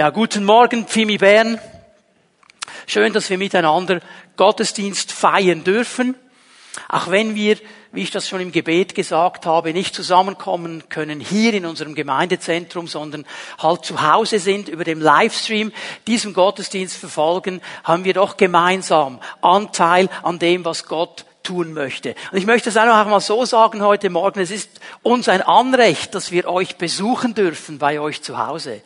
Ja, guten Morgen, Pfimi Bern. Schön, dass wir miteinander Gottesdienst feiern dürfen. Auch wenn wir, wie ich das schon im Gebet gesagt habe, nicht zusammenkommen können hier in unserem Gemeindezentrum, sondern halt zu Hause sind, über dem Livestream diesen Gottesdienst verfolgen, haben wir doch gemeinsam Anteil an dem, was Gott tun möchte. Und ich möchte es noch einmal so sagen heute Morgen, es ist uns ein Anrecht, dass wir euch besuchen dürfen bei euch zu Hause.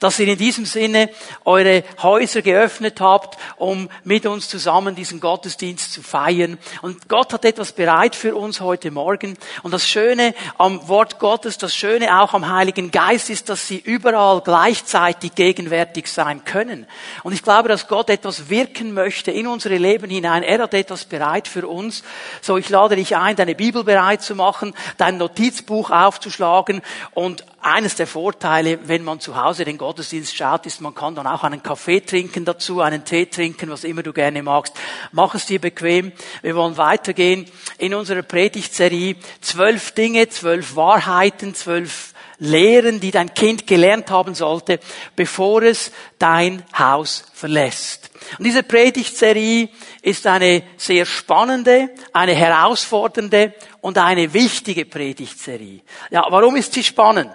Dass ihr in diesem Sinne eure Häuser geöffnet habt, um mit uns zusammen diesen Gottesdienst zu feiern. Und Gott hat etwas bereit für uns heute Morgen. Und das Schöne am Wort Gottes, das Schöne auch am Heiligen Geist ist, dass sie überall gleichzeitig gegenwärtig sein können. Und ich glaube, dass Gott etwas wirken möchte in unsere Leben hinein. Er hat etwas bereit für uns. So, ich lade dich ein, deine Bibel bereit zu machen, dein Notizbuch aufzuschlagen und eines der Vorteile, wenn man zu Hause den Gottesdienst schaut, ist, man kann dann auch einen Kaffee trinken dazu, einen Tee trinken, was immer du gerne magst. Mach es dir bequem. Wir wollen weitergehen in unserer Predigtserie. Zwölf Dinge, zwölf Wahrheiten, zwölf Lehren, die dein Kind gelernt haben sollte, bevor es dein Haus verlässt. Und diese Predigtserie ist eine sehr spannende, eine herausfordernde und eine wichtige Predigtserie. Ja, warum ist sie spannend?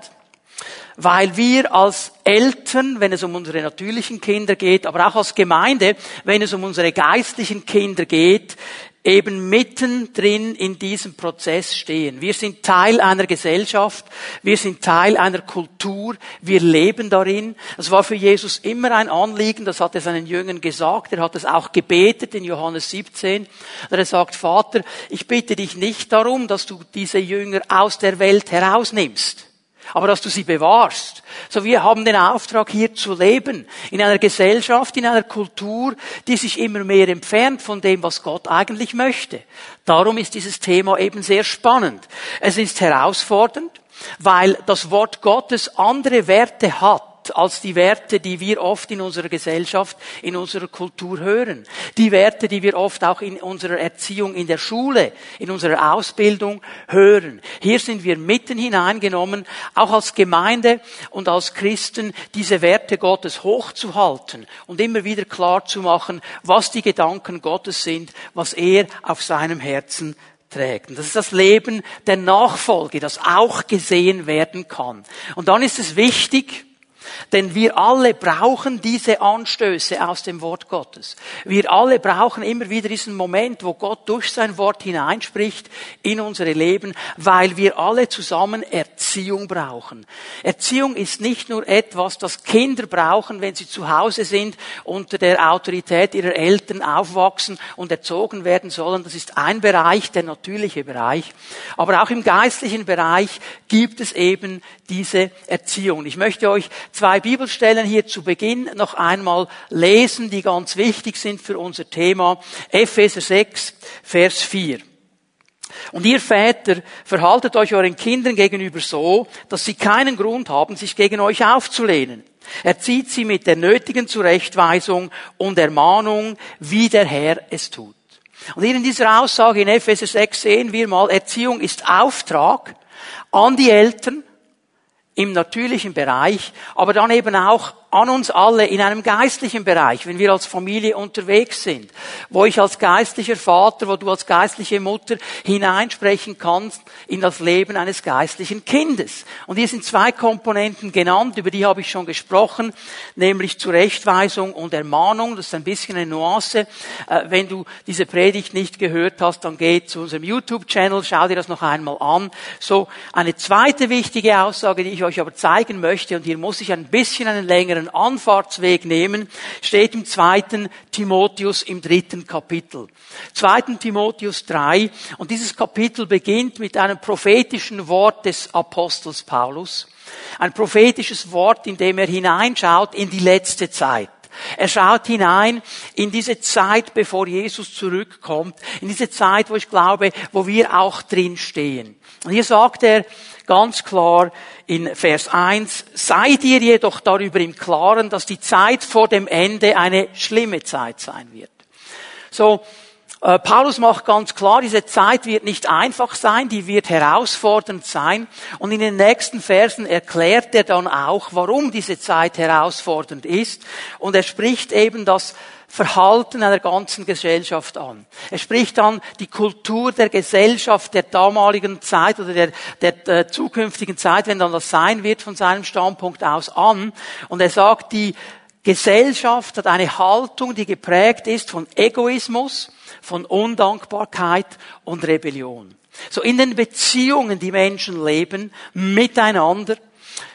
Weil wir als Eltern, wenn es um unsere natürlichen Kinder geht, aber auch als Gemeinde, wenn es um unsere geistlichen Kinder geht, eben mittendrin in diesem Prozess stehen. Wir sind Teil einer Gesellschaft, wir sind Teil einer Kultur, wir leben darin. Das war für Jesus immer ein Anliegen, das hat er seinen Jüngern gesagt, er hat es auch gebetet in Johannes 17. Er sagt, Vater, ich bitte dich nicht darum, dass du diese Jünger aus der Welt herausnimmst aber dass du sie bewahrst. So wir haben den Auftrag hier zu leben in einer Gesellschaft, in einer Kultur, die sich immer mehr entfernt von dem, was Gott eigentlich möchte. Darum ist dieses Thema eben sehr spannend. Es ist herausfordernd, weil das Wort Gottes andere Werte hat als die Werte, die wir oft in unserer Gesellschaft, in unserer Kultur hören. Die Werte, die wir oft auch in unserer Erziehung in der Schule, in unserer Ausbildung hören. Hier sind wir mitten hineingenommen, auch als Gemeinde und als Christen, diese Werte Gottes hochzuhalten und immer wieder klar zu machen, was die Gedanken Gottes sind, was er auf seinem Herzen trägt. Und das ist das Leben der Nachfolge, das auch gesehen werden kann. Und dann ist es wichtig, denn wir alle brauchen diese Anstöße aus dem Wort Gottes. Wir alle brauchen immer wieder diesen Moment, wo Gott durch sein Wort hineinspricht in unsere Leben, weil wir alle zusammen Erziehung brauchen. Erziehung ist nicht nur etwas, das Kinder brauchen, wenn sie zu Hause sind, unter der Autorität ihrer Eltern aufwachsen und erzogen werden sollen. Das ist ein Bereich, der natürliche Bereich. Aber auch im geistlichen Bereich gibt es eben diese Erziehung. Ich möchte euch zwei Bibelstellen hier zu Beginn noch einmal lesen, die ganz wichtig sind für unser Thema. Epheser 6, Vers 4. Und ihr Väter, verhaltet euch euren Kindern gegenüber so, dass sie keinen Grund haben, sich gegen euch aufzulehnen. Erzieht sie mit der nötigen Zurechtweisung und Ermahnung, wie der Herr es tut. Und hier in dieser Aussage in Epheser 6 sehen wir mal, Erziehung ist Auftrag an die Eltern, im natürlichen Bereich, aber dann eben auch an uns alle in einem geistlichen Bereich, wenn wir als Familie unterwegs sind, wo ich als geistlicher Vater, wo du als geistliche Mutter hineinsprechen kannst in das Leben eines geistlichen Kindes. Und hier sind zwei Komponenten genannt, über die habe ich schon gesprochen, nämlich Zurechtweisung und Ermahnung. Das ist ein bisschen eine Nuance. Äh, wenn du diese Predigt nicht gehört hast, dann geh zu unserem YouTube-Channel, schau dir das noch einmal an. So, eine zweite wichtige Aussage, die ich euch aber zeigen möchte, und hier muss ich ein bisschen einen längeren einen Anfahrtsweg nehmen, steht im zweiten Timotheus im dritten Kapitel. Zweiten Timotheus 3. Und dieses Kapitel beginnt mit einem prophetischen Wort des Apostels Paulus. Ein prophetisches Wort, in dem er hineinschaut in die letzte Zeit. Er schaut hinein in diese Zeit, bevor Jesus zurückkommt, in diese Zeit, wo ich glaube, wo wir auch drin stehen. Und hier sagt er, ganz klar in Vers 1, seid ihr jedoch darüber im Klaren, dass die Zeit vor dem Ende eine schlimme Zeit sein wird. So, Äh, Paulus macht ganz klar, diese Zeit wird nicht einfach sein, die wird herausfordernd sein. Und in den nächsten Versen erklärt er dann auch, warum diese Zeit herausfordernd ist. Und er spricht eben das Verhalten einer ganzen Gesellschaft an. Er spricht dann die Kultur der Gesellschaft der damaligen Zeit oder der, der, der äh, zukünftigen Zeit, wenn dann das sein wird, von seinem Standpunkt aus an. Und er sagt, die Gesellschaft hat eine Haltung, die geprägt ist von Egoismus, von Undankbarkeit und Rebellion. So in den Beziehungen, die Menschen leben, miteinander,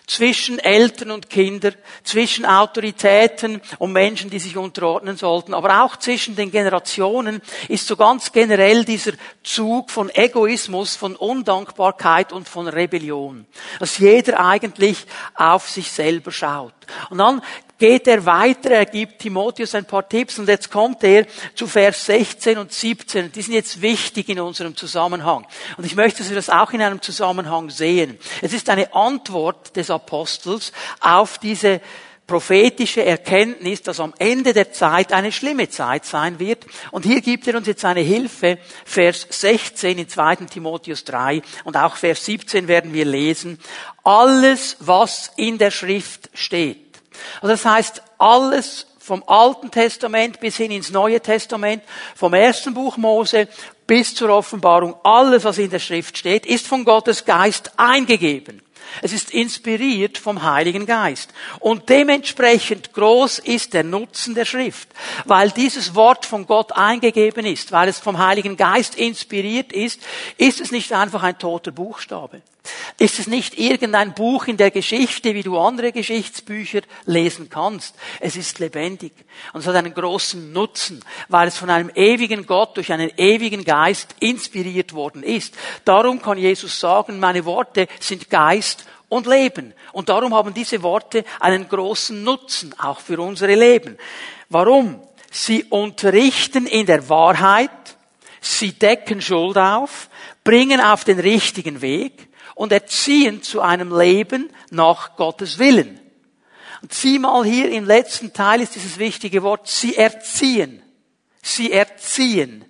zwischen Eltern und Kinder, zwischen Autoritäten und Menschen, die sich unterordnen sollten, aber auch zwischen den Generationen ist so ganz generell dieser Zug von Egoismus, von Undankbarkeit und von Rebellion, dass jeder eigentlich auf sich selber schaut. Und dann geht er weiter, er gibt Timotheus ein paar Tipps und jetzt kommt er zu Vers 16 und 17. Die sind jetzt wichtig in unserem Zusammenhang. Und ich möchte, dass wir das auch in einem Zusammenhang sehen. Es ist eine Antwort des Apostels auf diese prophetische Erkenntnis, dass am Ende der Zeit eine schlimme Zeit sein wird. Und hier gibt er uns jetzt eine Hilfe. Vers 16 in 2. Timotheus 3 und auch Vers 17 werden wir lesen. Alles, was in der Schrift steht also das heißt, alles vom Alten Testament bis hin ins Neue Testament, vom ersten Buch Mose bis zur Offenbarung, alles, was in der Schrift steht, ist von Gottes Geist eingegeben. Es ist inspiriert vom Heiligen Geist. Und dementsprechend groß ist der Nutzen der Schrift. Weil dieses Wort von Gott eingegeben ist, weil es vom Heiligen Geist inspiriert ist, ist es nicht einfach ein toter Buchstabe. Ist es nicht irgendein Buch in der Geschichte, wie du andere Geschichtsbücher lesen kannst. Es ist lebendig. Und es hat einen großen Nutzen, weil es von einem ewigen Gott durch einen ewigen Geist inspiriert worden ist. Darum kann Jesus sagen, meine Worte sind Geist und Leben. Und darum haben diese Worte einen großen Nutzen, auch für unsere Leben. Warum? Sie unterrichten in der Wahrheit, sie decken Schuld auf, bringen auf den richtigen Weg, und erziehen zu einem Leben nach Gottes Willen. Und sieh mal hier im letzten Teil ist dieses wichtige Wort, sie erziehen. Sie erziehen.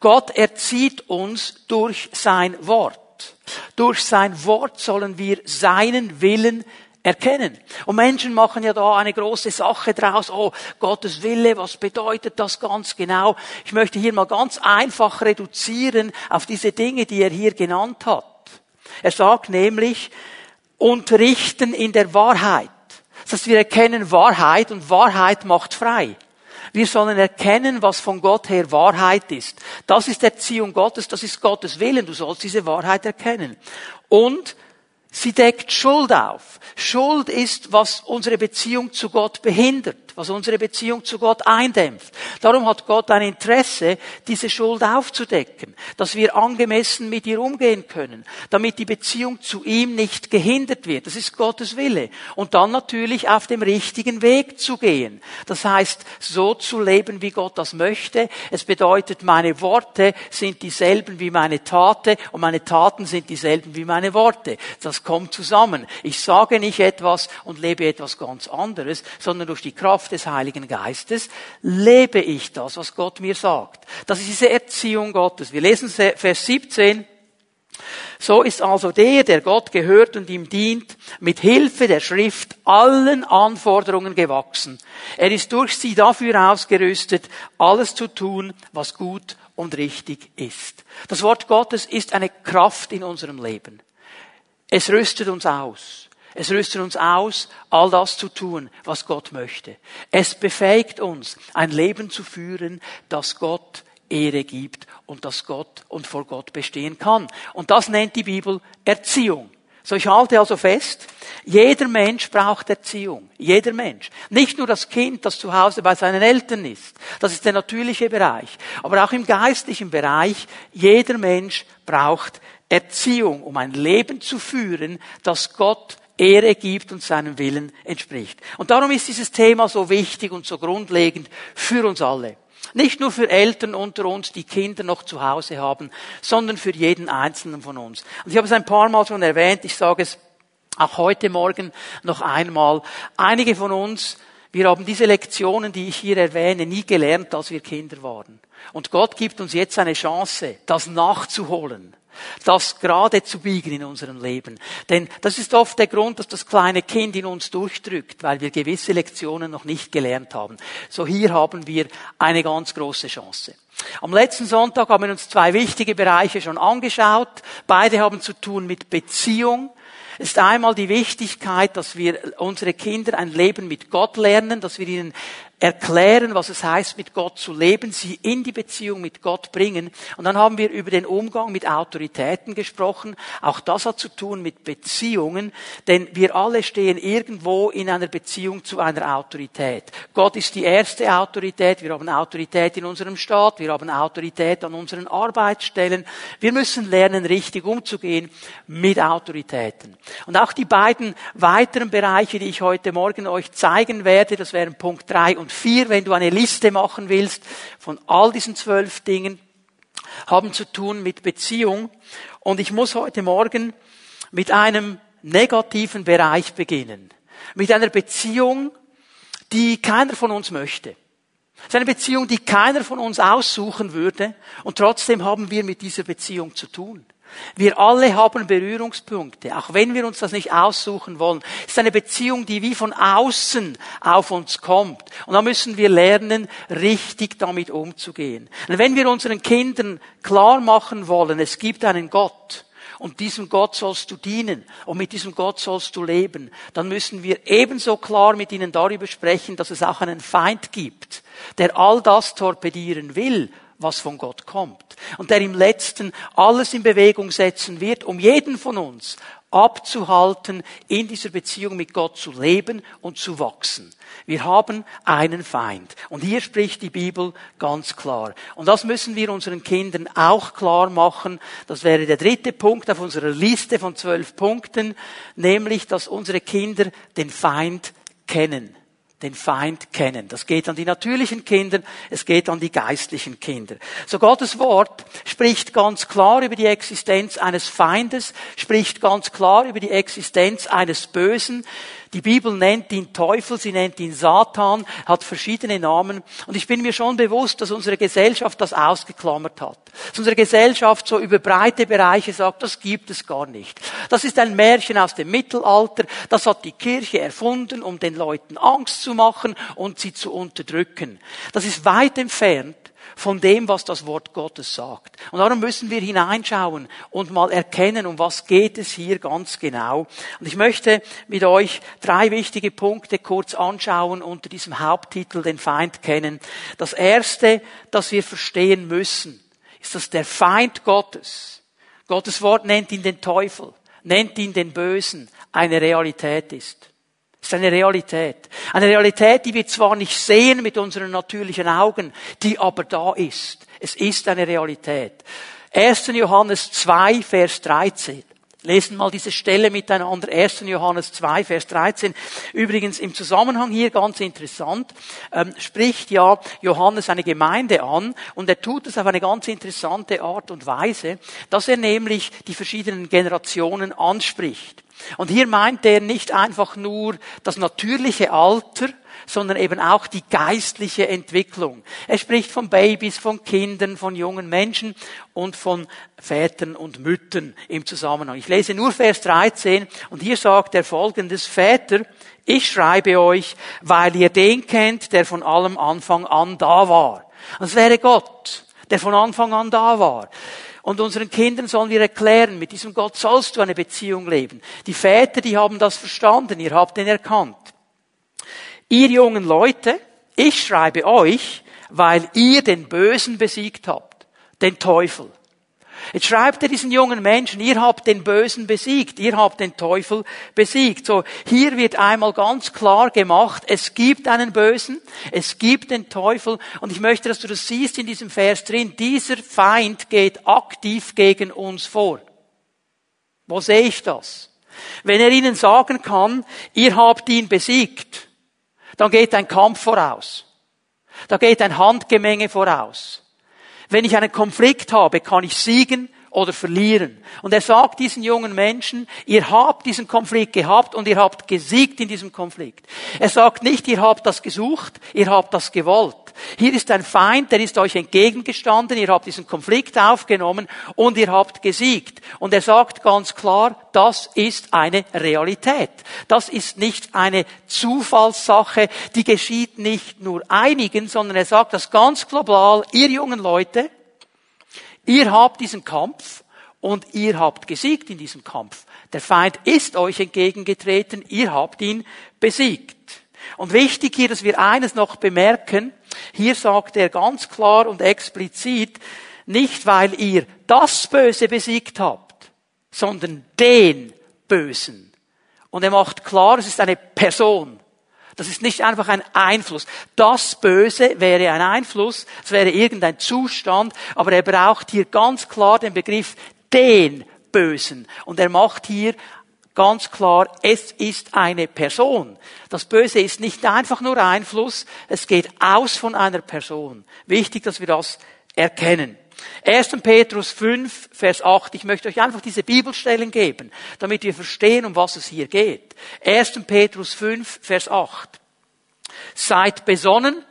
Gott erzieht uns durch sein Wort. Durch sein Wort sollen wir seinen Willen erkennen. Und Menschen machen ja da eine große Sache draus. Oh, Gottes Wille, was bedeutet das ganz genau? Ich möchte hier mal ganz einfach reduzieren auf diese Dinge, die er hier genannt hat. Er sagt nämlich, unterrichten in der Wahrheit. Das heißt, wir erkennen Wahrheit und Wahrheit macht frei. Wir sollen erkennen, was von Gott her Wahrheit ist. Das ist Erziehung Gottes, das ist Gottes Willen. Du sollst diese Wahrheit erkennen. Und sie deckt Schuld auf. Schuld ist, was unsere Beziehung zu Gott behindert was unsere Beziehung zu Gott eindämpft. Darum hat Gott ein Interesse, diese Schuld aufzudecken, dass wir angemessen mit ihr umgehen können, damit die Beziehung zu ihm nicht gehindert wird. Das ist Gottes Wille. Und dann natürlich auf dem richtigen Weg zu gehen. Das heißt, so zu leben, wie Gott das möchte. Es bedeutet, meine Worte sind dieselben wie meine Taten und meine Taten sind dieselben wie meine Worte. Das kommt zusammen. Ich sage nicht etwas und lebe etwas ganz anderes, sondern durch die Kraft des Heiligen Geistes lebe ich das, was Gott mir sagt. Das ist diese Erziehung Gottes. Wir lesen Vers 17. So ist also der, der Gott gehört und ihm dient, mit Hilfe der Schrift allen Anforderungen gewachsen. Er ist durch sie dafür ausgerüstet, alles zu tun, was gut und richtig ist. Das Wort Gottes ist eine Kraft in unserem Leben. Es rüstet uns aus. Es rüstet uns aus, all das zu tun, was Gott möchte. Es befähigt uns, ein Leben zu führen, das Gott Ehre gibt und das Gott und vor Gott bestehen kann. Und das nennt die Bibel Erziehung. So, ich halte also fest, jeder Mensch braucht Erziehung. Jeder Mensch. Nicht nur das Kind, das zu Hause bei seinen Eltern ist. Das ist der natürliche Bereich. Aber auch im geistlichen Bereich, jeder Mensch braucht Erziehung, um ein Leben zu führen, das Gott Ehre gibt und seinem Willen entspricht. Und darum ist dieses Thema so wichtig und so grundlegend für uns alle. Nicht nur für Eltern unter uns, die Kinder noch zu Hause haben, sondern für jeden Einzelnen von uns. Und ich habe es ein paar Mal schon erwähnt, ich sage es auch heute Morgen noch einmal. Einige von uns Wir haben diese Lektionen, die ich hier erwähne, nie gelernt, als wir Kinder waren. Und Gott gibt uns jetzt eine Chance, das nachzuholen das gerade zu biegen in unserem Leben. Denn das ist oft der Grund, dass das kleine Kind in uns durchdrückt, weil wir gewisse Lektionen noch nicht gelernt haben. So hier haben wir eine ganz große Chance. Am letzten Sonntag haben wir uns zwei wichtige Bereiche schon angeschaut. Beide haben zu tun mit Beziehung ist einmal die Wichtigkeit, dass wir unsere Kinder ein Leben mit Gott lernen, dass wir ihnen erklären, was es heißt, mit Gott zu leben, sie in die Beziehung mit Gott bringen. Und dann haben wir über den Umgang mit Autoritäten gesprochen. Auch das hat zu tun mit Beziehungen, denn wir alle stehen irgendwo in einer Beziehung zu einer Autorität. Gott ist die erste Autorität. Wir haben Autorität in unserem Staat. Wir haben Autorität an unseren Arbeitsstellen. Wir müssen lernen, richtig umzugehen mit Autoritäten. Und auch die beiden weiteren Bereiche, die ich heute Morgen euch zeigen werde, das wären Punkt drei und vier, wenn du eine Liste machen willst von all diesen zwölf Dingen, haben zu tun mit Beziehung. Und ich muss heute Morgen mit einem negativen Bereich beginnen. Mit einer Beziehung, die keiner von uns möchte. Es ist eine Beziehung, die keiner von uns aussuchen würde. Und trotzdem haben wir mit dieser Beziehung zu tun. Wir alle haben Berührungspunkte, auch wenn wir uns das nicht aussuchen wollen. Es ist eine Beziehung, die wie von außen auf uns kommt. Und da müssen wir lernen, richtig damit umzugehen. Und wenn wir unseren Kindern klar machen wollen, es gibt einen Gott, und diesem Gott sollst du dienen und mit diesem Gott sollst du leben, dann müssen wir ebenso klar mit ihnen darüber sprechen, dass es auch einen Feind gibt, der all das torpedieren will, was von Gott kommt. Und der im letzten alles in Bewegung setzen wird, um jeden von uns abzuhalten, in dieser Beziehung mit Gott zu leben und zu wachsen. Wir haben einen Feind. Und hier spricht die Bibel ganz klar. Und das müssen wir unseren Kindern auch klar machen. Das wäre der dritte Punkt auf unserer Liste von zwölf Punkten, nämlich, dass unsere Kinder den Feind kennen den Feind kennen. Das geht an die natürlichen Kinder, es geht an die geistlichen Kinder. So Gottes Wort spricht ganz klar über die Existenz eines Feindes, spricht ganz klar über die Existenz eines Bösen. Die Bibel nennt ihn Teufel, sie nennt ihn Satan, hat verschiedene Namen. Und ich bin mir schon bewusst, dass unsere Gesellschaft das ausgeklammert hat. Dass unsere Gesellschaft so über breite Bereiche sagt, das gibt es gar nicht. Das ist ein Märchen aus dem Mittelalter, das hat die Kirche erfunden, um den Leuten Angst machen und sie zu unterdrücken. Das ist weit entfernt von dem, was das Wort Gottes sagt. Und darum müssen wir hineinschauen und mal erkennen, um was geht es hier ganz genau. Und ich möchte mit euch drei wichtige Punkte kurz anschauen unter diesem Haupttitel, den Feind kennen. Das erste, das wir verstehen müssen, ist, dass der Feind Gottes, Gottes Wort nennt ihn den Teufel, nennt ihn den Bösen, eine Realität ist. Das ist eine Realität. Eine Realität, die wir zwar nicht sehen mit unseren natürlichen Augen, die aber da ist. Es ist eine Realität. 1. Johannes 2, Vers 13. Lesen mal diese Stelle miteinander. 1. Johannes 2, Vers 13. Übrigens im Zusammenhang hier ganz interessant, ähm, spricht ja Johannes eine Gemeinde an und er tut es auf eine ganz interessante Art und Weise, dass er nämlich die verschiedenen Generationen anspricht. Und hier meint er nicht einfach nur das natürliche Alter, sondern eben auch die geistliche Entwicklung. Er spricht von Babys, von Kindern, von jungen Menschen und von Vätern und Müttern im Zusammenhang. Ich lese nur Vers 13 und hier sagt er folgendes, Väter, ich schreibe euch, weil ihr den kennt, der von allem Anfang an da war. Das wäre Gott, der von Anfang an da war. Und unseren Kindern sollen wir erklären, mit diesem Gott sollst du eine Beziehung leben. Die Väter, die haben das verstanden, ihr habt ihn erkannt. Ihr jungen Leute, ich schreibe euch, weil ihr den Bösen besiegt habt, den Teufel. Jetzt schreibt er diesen jungen Menschen, ihr habt den Bösen besiegt, ihr habt den Teufel besiegt. So, hier wird einmal ganz klar gemacht, es gibt einen Bösen, es gibt den Teufel und ich möchte, dass du das siehst in diesem Vers drin, dieser Feind geht aktiv gegen uns vor. Wo sehe ich das? Wenn er ihnen sagen kann, ihr habt ihn besiegt, dann geht ein Kampf voraus. Da geht ein Handgemenge voraus. Wenn ich einen Konflikt habe, kann ich siegen oder verlieren. Und er sagt diesen jungen Menschen, ihr habt diesen Konflikt gehabt und ihr habt gesiegt in diesem Konflikt. Er sagt nicht, ihr habt das gesucht, ihr habt das gewollt. Hier ist ein Feind, der ist euch entgegengestanden, ihr habt diesen Konflikt aufgenommen und ihr habt gesiegt. Und er sagt ganz klar, das ist eine Realität. Das ist nicht eine Zufallssache, die geschieht nicht nur einigen, sondern er sagt das ganz global, ihr jungen Leute, Ihr habt diesen Kampf und ihr habt gesiegt in diesem Kampf. Der Feind ist euch entgegengetreten, ihr habt ihn besiegt. Und wichtig hier, dass wir eines noch bemerken, hier sagt er ganz klar und explizit, nicht weil ihr das Böse besiegt habt, sondern den Bösen. Und er macht klar, es ist eine Person. Das ist nicht einfach ein Einfluss. Das Böse wäre ein Einfluss, es wäre irgendein Zustand, aber er braucht hier ganz klar den Begriff den Bösen. Und er macht hier ganz klar, es ist eine Person. Das Böse ist nicht einfach nur Einfluss, es geht aus von einer Person. Wichtig, dass wir das erkennen. 1. Petrus 5, Vers 8. Ich möchte euch einfach diese Bibelstellen geben, damit wir verstehen, um was es hier geht. 1. Petrus 5, Vers 8. Seid besonnen,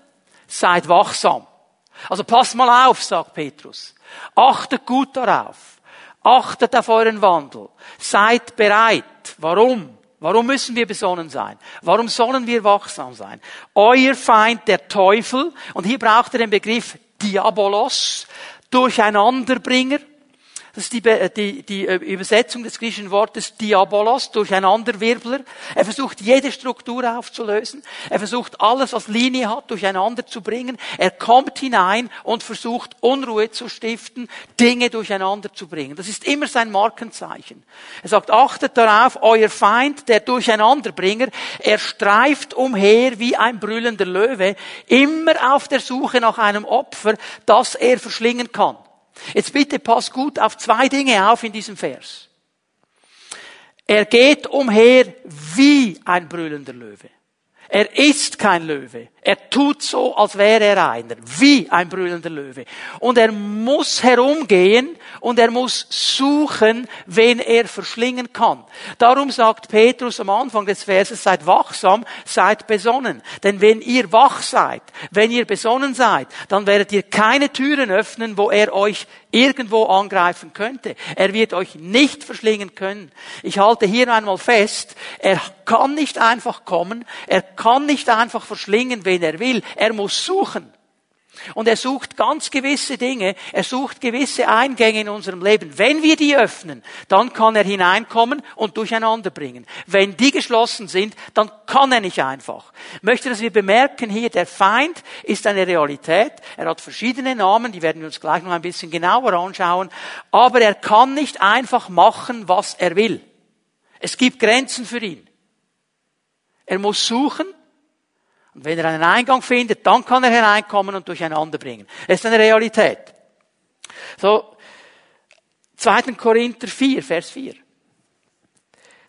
seid wachsam. Also passt mal auf, sagt Petrus. Achtet gut darauf. Achtet auf euren Wandel. Seid bereit. Warum? Warum müssen wir besonnen sein? Warum sollen wir wachsam sein? Euer Feind, der Teufel, und hier braucht er den Begriff Diabolos, Durcheinanderbringer. Das ist die, äh, die, die äh, Übersetzung des griechischen Wortes Diabolos, Durcheinanderwirbler. Er versucht jede Struktur aufzulösen. Er versucht alles, was Linie hat, durcheinander zu bringen. Er kommt hinein und versucht Unruhe zu stiften, Dinge durcheinander zu bringen. Das ist immer sein Markenzeichen. Er sagt, achtet darauf, euer Feind, der Durcheinanderbringer, er streift umher wie ein brüllender Löwe, immer auf der Suche nach einem Opfer, das er verschlingen kann. Jetzt bitte pass gut auf zwei Dinge auf in diesem Vers. Er geht umher wie ein brüllender Löwe. Er ist kein Löwe. Er tut so, als wäre er einer, wie ein brüllender Löwe. Und er muss herumgehen und er muss suchen, wen er verschlingen kann. Darum sagt Petrus am Anfang des Verses, seid wachsam, seid besonnen. Denn wenn ihr wach seid, wenn ihr besonnen seid, dann werdet ihr keine Türen öffnen, wo er euch irgendwo angreifen könnte. Er wird euch nicht verschlingen können. Ich halte hier einmal fest, er kann nicht einfach kommen, er kann nicht einfach verschlingen, wen er will. Er muss suchen. Und er sucht ganz gewisse Dinge, er sucht gewisse Eingänge in unserem Leben. Wenn wir die öffnen, dann kann er hineinkommen und durcheinander bringen. Wenn die geschlossen sind, dann kann er nicht einfach. Ich möchte, dass wir bemerken hier, der Feind ist eine Realität. Er hat verschiedene Namen, die werden wir uns gleich noch ein bisschen genauer anschauen. Aber er kann nicht einfach machen, was er will. Es gibt Grenzen für ihn. Er muss suchen, und wenn er einen Eingang findet, dann kann er hereinkommen und durcheinander bringen. Das ist eine Realität. So, 2. Korinther 4, Vers 4.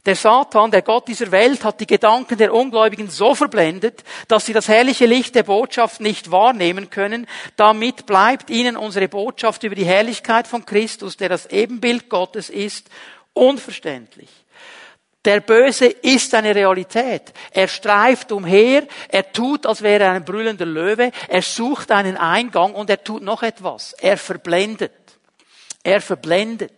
Der Satan, der Gott dieser Welt, hat die Gedanken der Ungläubigen so verblendet, dass sie das herrliche Licht der Botschaft nicht wahrnehmen können. Damit bleibt ihnen unsere Botschaft über die Herrlichkeit von Christus, der das Ebenbild Gottes ist, unverständlich. Der Böse ist eine Realität. Er streift umher, er tut, als wäre er ein brüllender Löwe, er sucht einen Eingang und er tut noch etwas. Er verblendet. Er verblendet.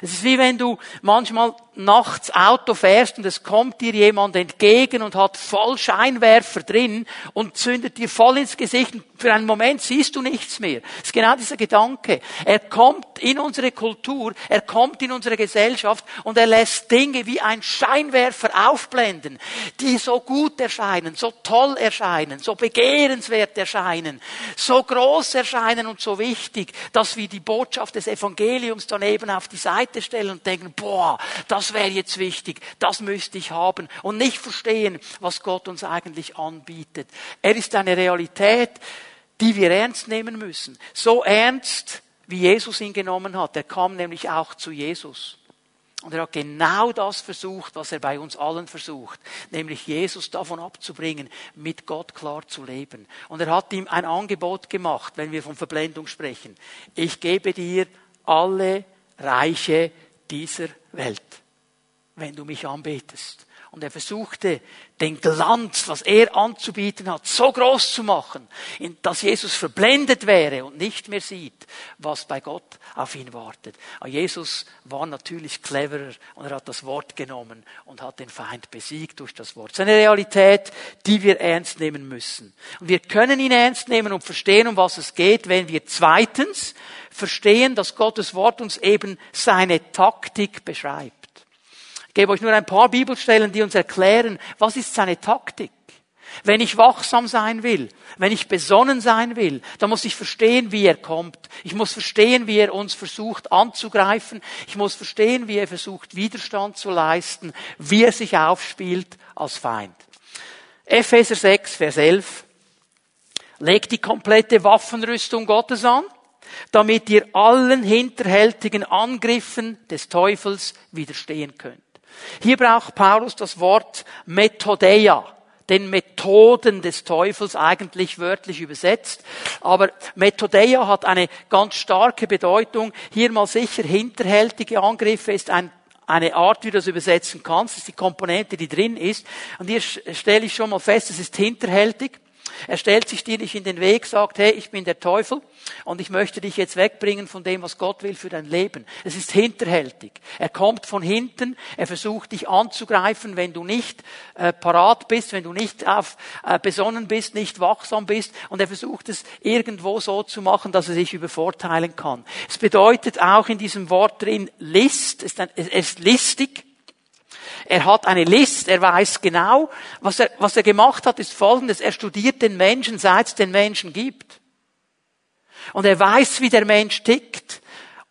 Es ist wie wenn du manchmal nachts Auto fährst und es kommt dir jemand entgegen und hat voll Scheinwerfer drin und zündet dir voll ins Gesicht und für einen Moment siehst du nichts mehr. Das ist genau dieser Gedanke. Er kommt in unsere Kultur, er kommt in unsere Gesellschaft und er lässt Dinge wie ein Scheinwerfer aufblenden, die so gut erscheinen, so toll erscheinen, so begehrenswert erscheinen, so groß erscheinen und so wichtig, dass wir die Botschaft des Evangeliums daneben auf die Seite stellen und denken, boah, das das wäre jetzt wichtig, das müsste ich haben und nicht verstehen, was Gott uns eigentlich anbietet. Er ist eine Realität, die wir ernst nehmen müssen. So ernst, wie Jesus ihn genommen hat. Er kam nämlich auch zu Jesus. Und er hat genau das versucht, was er bei uns allen versucht, nämlich Jesus davon abzubringen, mit Gott klar zu leben. Und er hat ihm ein Angebot gemacht, wenn wir von Verblendung sprechen. Ich gebe dir alle Reiche dieser Welt, wenn du mich anbetest. Und er versuchte, den Glanz, was er anzubieten hat, so groß zu machen, dass Jesus verblendet wäre und nicht mehr sieht, was bei Gott auf ihn wartet. Aber Jesus war natürlich cleverer und er hat das Wort genommen und hat den Feind besiegt durch das Wort. Das ist eine Realität, die wir ernst nehmen müssen. Und wir können ihn ernst nehmen und verstehen, um was es geht, wenn wir zweitens verstehen, dass Gottes Wort uns eben seine Taktik beschreibt gebe euch nur ein paar Bibelstellen, die uns erklären, was ist seine Taktik. Wenn ich wachsam sein will, wenn ich besonnen sein will, dann muss ich verstehen, wie er kommt. Ich muss verstehen, wie er uns versucht anzugreifen. Ich muss verstehen, wie er versucht, Widerstand zu leisten, wie er sich aufspielt als Feind. Epheser 6, Vers 11. Legt die komplette Waffenrüstung Gottes an, damit ihr allen hinterhältigen Angriffen des Teufels widerstehen könnt. Hier braucht Paulus das Wort Methodeia, den Methoden des Teufels eigentlich wörtlich übersetzt. Aber Methodeia hat eine ganz starke Bedeutung. Hier mal sicher hinterhältige Angriffe ist ein eine Art, wie du das übersetzen kannst, ist die Komponente, die drin ist. Und hier stelle ich schon mal fest, es ist hinterhältig. Er stellt sich dir nicht in den Weg, sagt, hey, ich bin der Teufel und ich möchte dich jetzt wegbringen von dem, was Gott will für dein Leben. Es ist hinterhältig. Er kommt von hinten, er versucht dich anzugreifen, wenn du nicht äh, parat bist, wenn du nicht auf, äh, besonnen bist, nicht wachsam bist und er versucht es irgendwo so zu machen, dass er sich übervorteilen kann. Es bedeutet auch in diesem Wort drin List, es ist, ist listig, er hat eine List, er weiß genau, was er, was er gemacht hat, ist folgendes. Er studiert den Menschen, seit es den Menschen gibt. Und er weiß, wie der Mensch tickt.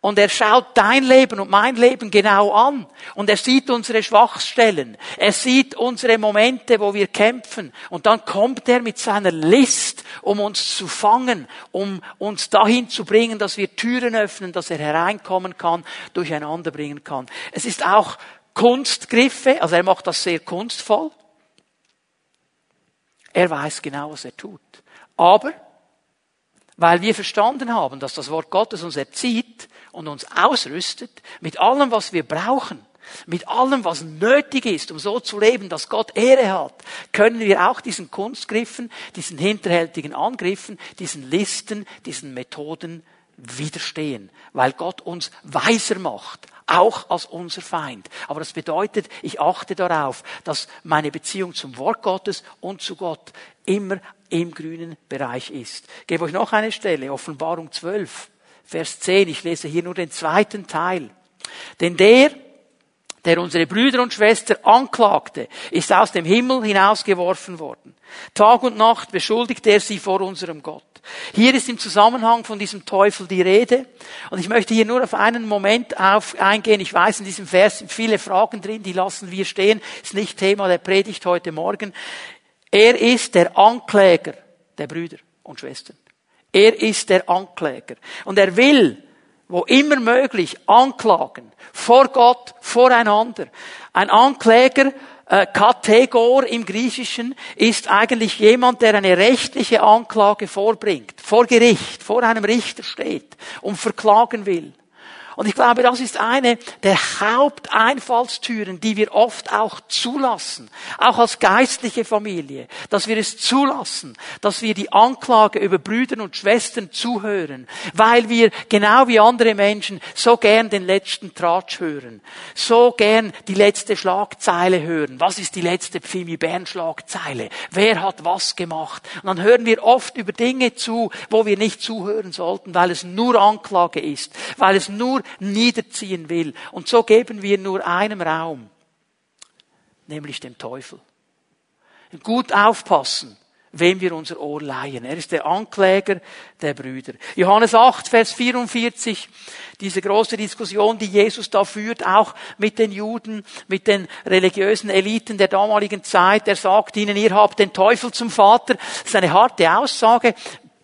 Und er schaut dein Leben und mein Leben genau an. Und er sieht unsere Schwachstellen. Er sieht unsere Momente, wo wir kämpfen. Und dann kommt er mit seiner List, um uns zu fangen, um uns dahin zu bringen, dass wir Türen öffnen, dass er hereinkommen kann, durcheinander bringen kann. Es ist auch Kunstgriffe, also er macht das sehr kunstvoll. Er weiß genau, was er tut. Aber, weil wir verstanden haben, dass das Wort Gottes uns erzieht und uns ausrüstet mit allem, was wir brauchen, mit allem, was nötig ist, um so zu leben, dass Gott Ehre hat, können wir auch diesen Kunstgriffen, diesen hinterhältigen Angriffen, diesen Listen, diesen Methoden widerstehen, weil Gott uns weiser macht, auch als unser Feind. Aber das bedeutet, ich achte darauf, dass meine Beziehung zum Wort Gottes und zu Gott immer im grünen Bereich ist. Ich gebe euch noch eine Stelle, Offenbarung 12, Vers 10. Ich lese hier nur den zweiten Teil. Denn der, der unsere Brüder und Schwestern anklagte, ist aus dem Himmel hinausgeworfen worden. Tag und Nacht beschuldigt er sie vor unserem Gott. Hier ist im Zusammenhang von diesem Teufel die Rede. Und ich möchte hier nur auf einen Moment auf eingehen. Ich weiß, in diesem Vers sind viele Fragen drin, die lassen wir stehen. Ist nicht Thema der Predigt heute Morgen. Er ist der Ankläger der Brüder und Schwestern. Er ist der Ankläger. Und er will, wo immer möglich, anklagen. Vor Gott, voreinander. Ein Ankläger äh, Kategor im Griechischen ist eigentlich jemand, der eine rechtliche Anklage vorbringt, vor Gericht, vor einem Richter steht und verklagen will. Und ich glaube, das ist eine der Haupteinfallstüren, die wir oft auch zulassen, auch als geistliche Familie, dass wir es zulassen, dass wir die Anklage über Brüder und Schwestern zuhören, weil wir genau wie andere Menschen so gern den letzten Tratsch hören, so gern die letzte Schlagzeile hören. Was ist die letzte Pfimi Bern Schlagzeile? Wer hat was gemacht? Und dann hören wir oft über Dinge zu, wo wir nicht zuhören sollten, weil es nur Anklage ist, weil es nur niederziehen will. Und so geben wir nur einem Raum, nämlich dem Teufel. Gut aufpassen, wem wir unser Ohr leihen. Er ist der Ankläger der Brüder. Johannes 8, Vers 44, diese große Diskussion, die Jesus da führt, auch mit den Juden, mit den religiösen Eliten der damaligen Zeit. Er sagt ihnen, ihr habt den Teufel zum Vater. Das ist eine harte Aussage.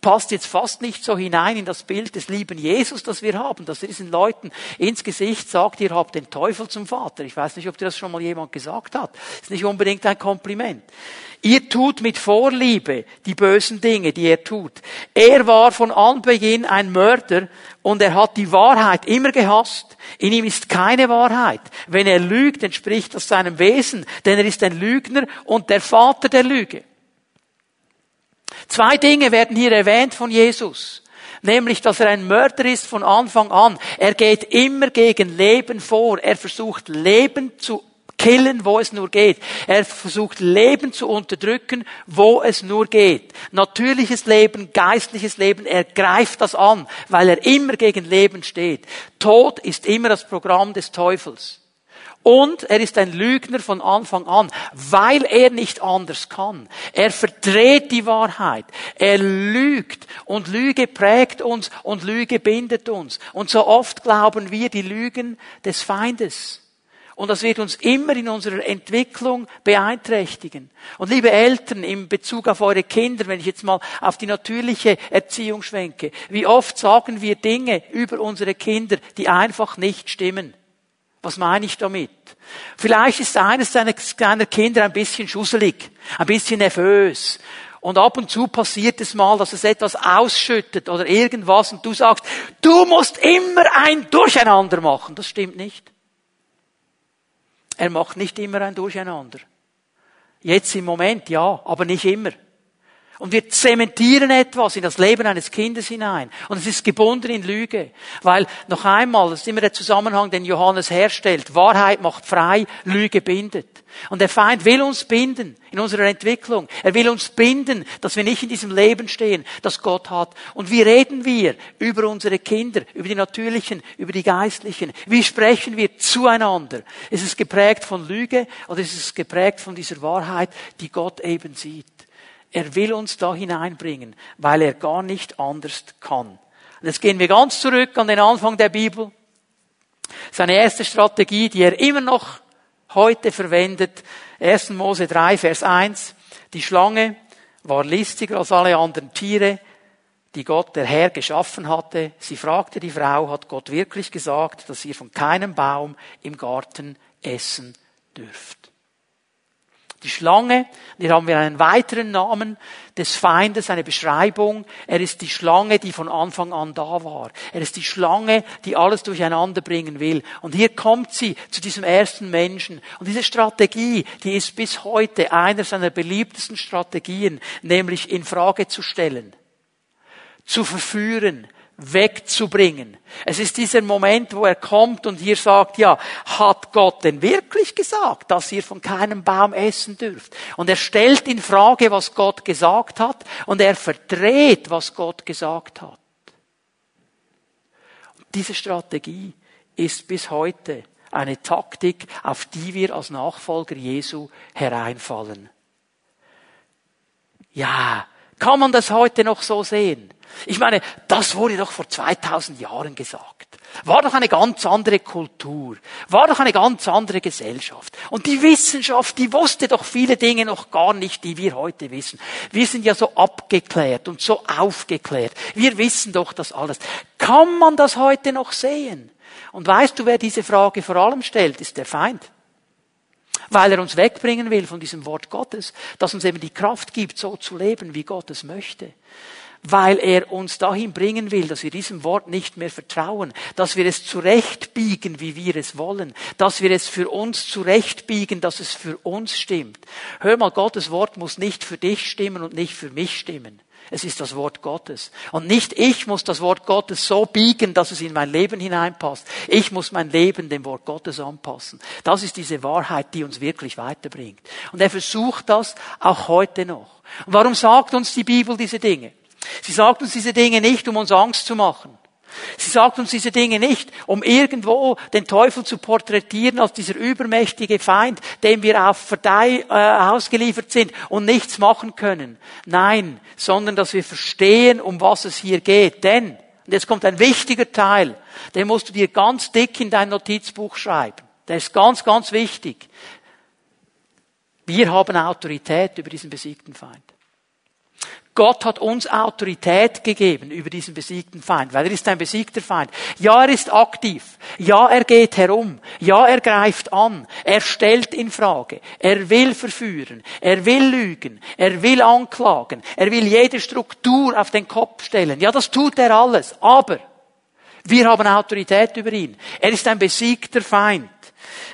Passt jetzt fast nicht so hinein in das Bild des lieben Jesus, das wir haben, dass er diesen Leuten ins Gesicht sagt, ihr habt den Teufel zum Vater. Ich weiß nicht, ob dir das schon mal jemand gesagt hat. Ist nicht unbedingt ein Kompliment. Ihr tut mit Vorliebe die bösen Dinge, die er tut. Er war von Anbeginn ein Mörder und er hat die Wahrheit immer gehasst. In ihm ist keine Wahrheit. Wenn er lügt, entspricht das seinem Wesen, denn er ist ein Lügner und der Vater der Lüge. Zwei Dinge werden hier erwähnt von Jesus nämlich dass er ein Mörder ist von Anfang an. Er geht immer gegen Leben vor. Er versucht Leben zu killen, wo es nur geht. Er versucht Leben zu unterdrücken, wo es nur geht. Natürliches Leben, geistliches Leben, er greift das an, weil er immer gegen Leben steht. Tod ist immer das Programm des Teufels. Und er ist ein Lügner von Anfang an, weil er nicht anders kann. Er verdreht die Wahrheit. Er lügt. Und Lüge prägt uns und Lüge bindet uns. Und so oft glauben wir die Lügen des Feindes. Und das wird uns immer in unserer Entwicklung beeinträchtigen. Und liebe Eltern, im Bezug auf eure Kinder, wenn ich jetzt mal auf die natürliche Erziehung schwenke, wie oft sagen wir Dinge über unsere Kinder, die einfach nicht stimmen. Was meine ich damit? Vielleicht ist eines deiner Kinder ein bisschen schusselig, ein bisschen nervös. Und ab und zu passiert es mal, dass es etwas ausschüttet oder irgendwas und du sagst, du musst immer ein Durcheinander machen. Das stimmt nicht. Er macht nicht immer ein Durcheinander. Jetzt im Moment ja, aber nicht immer. Und wir zementieren etwas in das Leben eines Kindes hinein. Und es ist gebunden in Lüge. Weil, noch einmal, das ist immer der Zusammenhang, den Johannes herstellt. Wahrheit macht frei, Lüge bindet. Und der Feind will uns binden in unserer Entwicklung. Er will uns binden, dass wir nicht in diesem Leben stehen, das Gott hat. Und wie reden wir über unsere Kinder, über die natürlichen, über die geistlichen? Wie sprechen wir zueinander? Ist es geprägt von Lüge oder ist es geprägt von dieser Wahrheit, die Gott eben sieht? Er will uns da hineinbringen, weil er gar nicht anders kann. Und jetzt gehen wir ganz zurück an den Anfang der Bibel. Seine erste Strategie, die er immer noch heute verwendet. 1. Mose 3, Vers 1. Die Schlange war listiger als alle anderen Tiere, die Gott der Herr geschaffen hatte. Sie fragte die Frau, hat Gott wirklich gesagt, dass ihr von keinem Baum im Garten essen dürft? Die Schlange, hier haben wir einen weiteren Namen des Feindes, eine Beschreibung. Er ist die Schlange, die von Anfang an da war. Er ist die Schlange, die alles durcheinander bringen will. Und hier kommt sie zu diesem ersten Menschen. Und diese Strategie, die ist bis heute einer seiner beliebtesten Strategien, nämlich in Frage zu stellen, zu verführen, wegzubringen. Es ist dieser Moment, wo er kommt und hier sagt, ja, hat Gott denn wirklich gesagt, dass ihr von keinem Baum essen dürft? Und er stellt in Frage, was Gott gesagt hat und er verdreht, was Gott gesagt hat. Und diese Strategie ist bis heute eine Taktik, auf die wir als Nachfolger Jesu hereinfallen. Ja, kann man das heute noch so sehen? Ich meine, das wurde doch vor 2000 Jahren gesagt. War doch eine ganz andere Kultur. War doch eine ganz andere Gesellschaft. Und die Wissenschaft, die wusste doch viele Dinge noch gar nicht, die wir heute wissen. Wir sind ja so abgeklärt und so aufgeklärt. Wir wissen doch das alles. Kann man das heute noch sehen? Und weißt du, wer diese Frage vor allem stellt, ist der Feind weil er uns wegbringen will von diesem Wort Gottes, das uns eben die Kraft gibt, so zu leben, wie Gott es möchte weil er uns dahin bringen will, dass wir diesem Wort nicht mehr vertrauen, dass wir es zurechtbiegen, wie wir es wollen, dass wir es für uns zurechtbiegen, dass es für uns stimmt. Hör mal, Gottes Wort muss nicht für dich stimmen und nicht für mich stimmen. Es ist das Wort Gottes. Und nicht ich muss das Wort Gottes so biegen, dass es in mein Leben hineinpasst. Ich muss mein Leben dem Wort Gottes anpassen. Das ist diese Wahrheit, die uns wirklich weiterbringt. Und er versucht das auch heute noch. Und warum sagt uns die Bibel diese Dinge? Sie sagt uns diese Dinge nicht, um uns Angst zu machen. Sie sagt uns diese Dinge nicht, um irgendwo den Teufel zu porträtieren als dieser übermächtige Feind, dem wir auf Verdeih äh, ausgeliefert sind und nichts machen können. Nein, sondern dass wir verstehen, um was es hier geht. Denn, und jetzt kommt ein wichtiger Teil, den musst du dir ganz dick in dein Notizbuch schreiben. Der ist ganz, ganz wichtig. Wir haben Autorität über diesen besiegten Feind. Gott hat uns Autorität gegeben über diesen besiegten Feind, weil er ist ein besiegter Feind. Ja, er ist aktiv. Ja, er geht herum. Ja, er greift an. Er stellt in Frage. Er will verführen. Er will lügen. Er will anklagen. Er will jede Struktur auf den Kopf stellen. Ja, das tut er alles. Aber wir haben Autorität über ihn. Er ist ein besiegter Feind.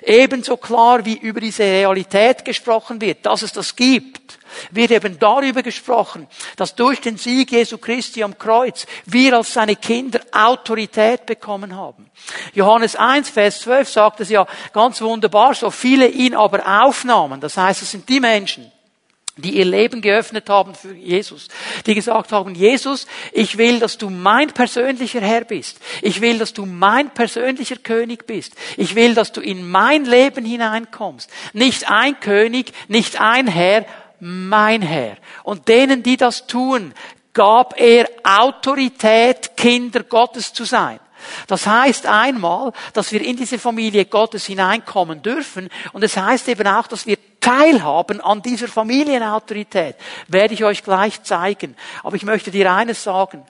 Ebenso klar wie über diese Realität gesprochen wird, dass es das gibt, wird eben darüber gesprochen, dass durch den Sieg Jesu Christi am Kreuz wir als seine Kinder Autorität bekommen haben. Johannes 1, Vers 12 sagt es ja ganz wunderbar, so viele ihn aber aufnahmen. Das heißt, es sind die Menschen, die ihr Leben geöffnet haben für Jesus, die gesagt haben, Jesus, ich will, dass du mein persönlicher Herr bist. Ich will, dass du mein persönlicher König bist. Ich will, dass du in mein Leben hineinkommst. Nicht ein König, nicht ein Herr, mein Herr. Und denen, die das tun, gab er Autorität, Kinder Gottes zu sein. Das heißt einmal, dass wir in diese Familie Gottes hineinkommen dürfen und es heißt eben auch, dass wir teilhaben an dieser Familienautorität. Werde ich euch gleich zeigen. Aber ich möchte dir eines sagen.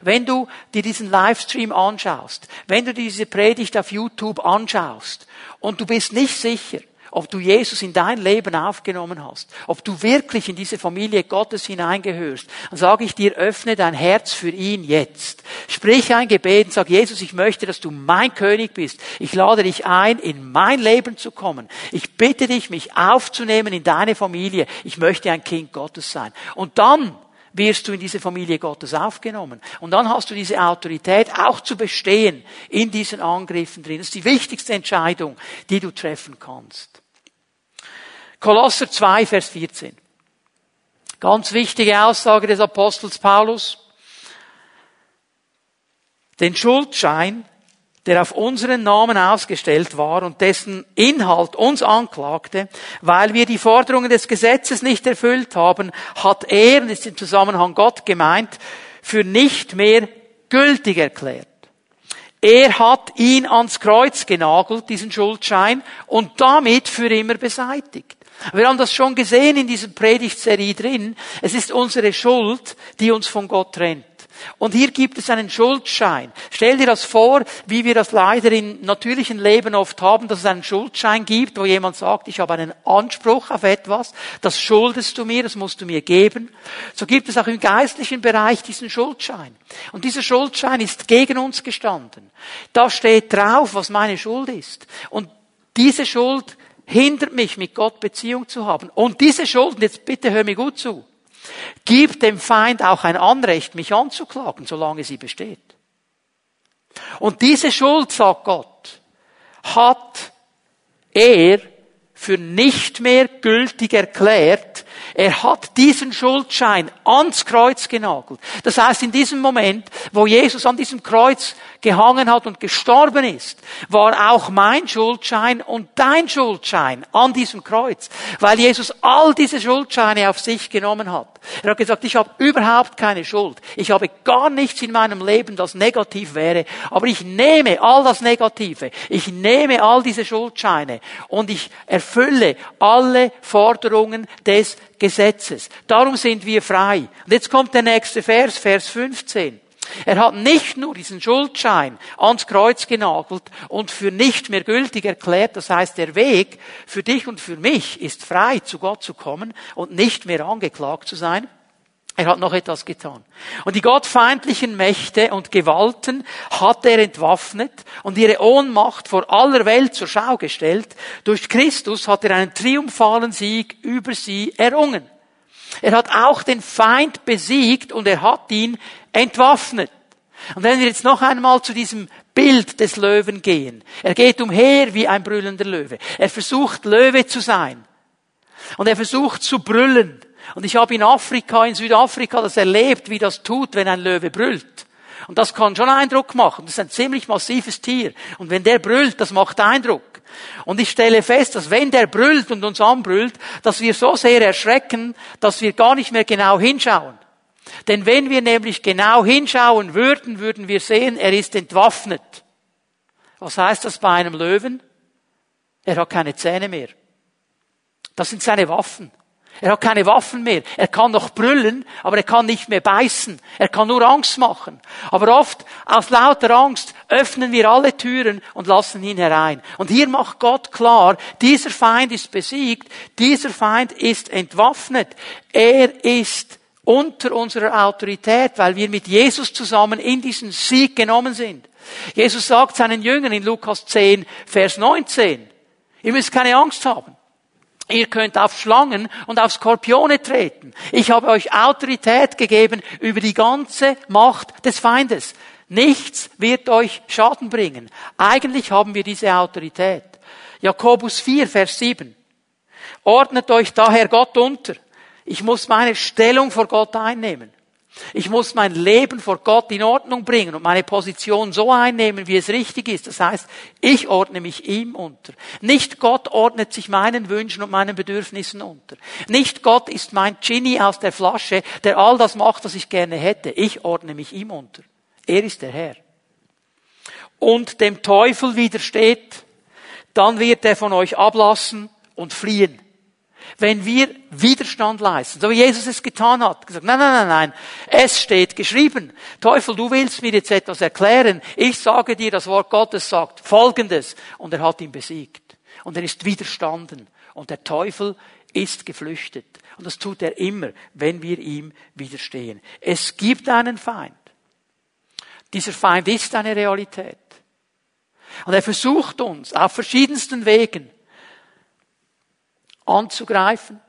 Wenn du dir diesen Livestream anschaust, wenn du diese Predigt auf YouTube anschaust und du bist nicht sicher, ob du Jesus in dein Leben aufgenommen hast, ob du wirklich in diese Familie Gottes hineingehörst, dann sage ich dir, öffne dein Herz für ihn jetzt. Sprich ein Gebet und sag, Jesus, ich möchte, dass du mein König bist. Ich lade dich ein, in mein Leben zu kommen. Ich bitte dich, mich aufzunehmen in deine Familie. Ich möchte ein Kind Gottes sein. Und dann wirst du in diese Familie Gottes aufgenommen. Und dann hast du diese Autorität auch zu bestehen in diesen Angriffen drin. Das ist die wichtigste Entscheidung, die du treffen kannst. Kolosser 2, Vers 14. Ganz wichtige Aussage des Apostels Paulus. Den Schuldschein, der auf unseren Namen ausgestellt war und dessen Inhalt uns anklagte, weil wir die Forderungen des Gesetzes nicht erfüllt haben, hat er, und ist im Zusammenhang Gott gemeint, für nicht mehr gültig erklärt. Er hat ihn ans Kreuz genagelt, diesen Schuldschein, und damit für immer beseitigt. Wir haben das schon gesehen in dieser Predigtserie drin. Es ist unsere Schuld, die uns von Gott trennt. Und hier gibt es einen Schuldschein. Stell dir das vor, wie wir das leider im natürlichen Leben oft haben, dass es einen Schuldschein gibt, wo jemand sagt, ich habe einen Anspruch auf etwas, das schuldest du mir, das musst du mir geben. So gibt es auch im geistlichen Bereich diesen Schuldschein. Und dieser Schuldschein ist gegen uns gestanden. Da steht drauf, was meine Schuld ist. Und diese Schuld hindert mich, mit Gott Beziehung zu haben. Und diese Schulden, jetzt bitte hör mir gut zu, gibt dem Feind auch ein Anrecht, mich anzuklagen, solange sie besteht. Und diese Schuld, sagt Gott, hat er für nicht mehr gültig erklärt. Er hat diesen Schuldschein ans Kreuz genagelt. Das heißt, in diesem Moment, wo Jesus an diesem Kreuz gehangen hat und gestorben ist, war auch mein Schuldschein und dein Schuldschein an diesem Kreuz, weil Jesus all diese Schuldscheine auf sich genommen hat. Er hat gesagt, ich habe überhaupt keine Schuld. Ich habe gar nichts in meinem Leben, das negativ wäre, aber ich nehme all das Negative. Ich nehme all diese Schuldscheine und ich erfülle alle Forderungen des Gesetzes. Darum sind wir frei. Und jetzt kommt der nächste Vers, Vers 15. Er hat nicht nur diesen Schuldschein ans Kreuz genagelt und für nicht mehr gültig erklärt. Das heißt, der Weg für dich und für mich ist frei, zu Gott zu kommen und nicht mehr angeklagt zu sein. Er hat noch etwas getan. Und die gottfeindlichen Mächte und Gewalten hat er entwaffnet und ihre Ohnmacht vor aller Welt zur Schau gestellt. Durch Christus hat er einen triumphalen Sieg über sie errungen. Er hat auch den Feind besiegt und er hat ihn entwaffnet. Und wenn wir jetzt noch einmal zu diesem Bild des Löwen gehen. Er geht umher wie ein brüllender Löwe. Er versucht Löwe zu sein. Und er versucht zu brüllen. Und ich habe in Afrika, in Südafrika das erlebt, wie das tut, wenn ein Löwe brüllt. Und das kann schon Eindruck machen. Das ist ein ziemlich massives Tier. Und wenn der brüllt, das macht Eindruck. Und ich stelle fest, dass wenn der brüllt und uns anbrüllt, dass wir so sehr erschrecken, dass wir gar nicht mehr genau hinschauen. Denn wenn wir nämlich genau hinschauen würden, würden wir sehen, er ist entwaffnet. Was heißt das bei einem Löwen? Er hat keine Zähne mehr. Das sind seine Waffen. Er hat keine Waffen mehr. Er kann noch brüllen, aber er kann nicht mehr beißen. Er kann nur Angst machen. Aber oft aus lauter Angst öffnen wir alle Türen und lassen ihn herein. Und hier macht Gott klar, dieser Feind ist besiegt, dieser Feind ist entwaffnet. Er ist unter unserer Autorität, weil wir mit Jesus zusammen in diesen Sieg genommen sind. Jesus sagt seinen Jüngern in Lukas 10, Vers 19, ihr müsst keine Angst haben. Ihr könnt auf Schlangen und auf Skorpione treten. Ich habe euch Autorität gegeben über die ganze Macht des Feindes. Nichts wird euch Schaden bringen. Eigentlich haben wir diese Autorität. Jakobus 4, Vers 7. Ordnet euch daher Gott unter. Ich muss meine Stellung vor Gott einnehmen. Ich muss mein Leben vor Gott in Ordnung bringen und meine Position so einnehmen, wie es richtig ist. Das heißt, ich ordne mich ihm unter. Nicht Gott ordnet sich meinen Wünschen und meinen Bedürfnissen unter. Nicht Gott ist mein Genie aus der Flasche, der all das macht, was ich gerne hätte. Ich ordne mich ihm unter. Er ist der Herr. Und dem Teufel widersteht, dann wird er von euch ablassen und fliehen wenn wir Widerstand leisten, so wie Jesus es getan hat, gesagt, nein, nein, nein, nein, es steht geschrieben. Teufel, du willst mir jetzt etwas erklären. Ich sage dir, das Wort Gottes sagt Folgendes. Und er hat ihn besiegt. Und er ist widerstanden. Und der Teufel ist geflüchtet. Und das tut er immer, wenn wir ihm widerstehen. Es gibt einen Feind. Dieser Feind ist eine Realität. Und er versucht uns auf verschiedensten Wegen anzugreifen.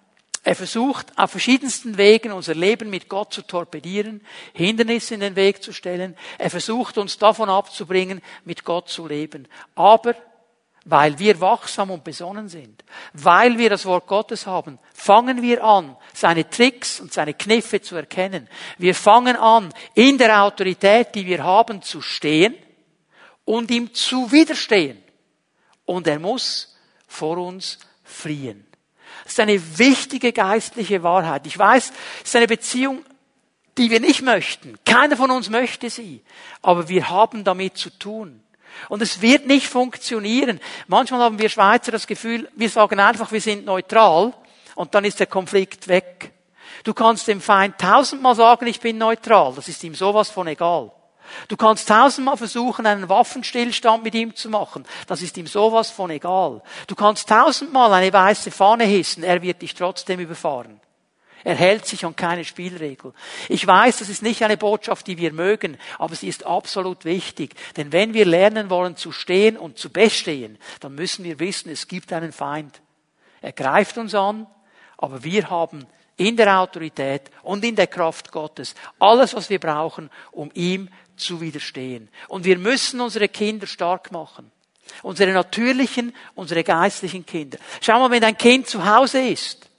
Er versucht auf verschiedensten Wegen unser Leben mit Gott zu torpedieren, Hindernisse in den Weg zu stellen. Er versucht uns davon abzubringen, mit Gott zu leben. Aber weil wir wachsam und besonnen sind, weil wir das Wort Gottes haben, fangen wir an, seine Tricks und seine Kniffe zu erkennen. Wir fangen an, in der Autorität, die wir haben, zu stehen und ihm zu widerstehen. Und er muss vor uns fliehen. Das ist eine wichtige geistliche Wahrheit. Ich weiß, es ist eine Beziehung, die wir nicht möchten. Keiner von uns möchte sie. Aber wir haben damit zu tun. Und es wird nicht funktionieren. Manchmal haben wir Schweizer das Gefühl, wir sagen einfach, wir sind neutral und dann ist der Konflikt weg. Du kannst dem Feind tausendmal sagen, ich bin neutral. Das ist ihm sowas von egal. Du kannst tausendmal versuchen, einen Waffenstillstand mit ihm zu machen. Das ist ihm sowas von egal. Du kannst tausendmal eine weiße Fahne hissen. Er wird dich trotzdem überfahren. Er hält sich an keine Spielregel. Ich weiß, das ist nicht eine Botschaft, die wir mögen, aber sie ist absolut wichtig. Denn wenn wir lernen wollen zu stehen und zu bestehen, dann müssen wir wissen, es gibt einen Feind. Er greift uns an, aber wir haben in der Autorität und in der Kraft Gottes alles, was wir brauchen, um ihm zu widerstehen. Und wir müssen unsere Kinder stark machen. Unsere natürlichen, unsere geistlichen Kinder. Schau mal, wenn dein Kind zu Hause ist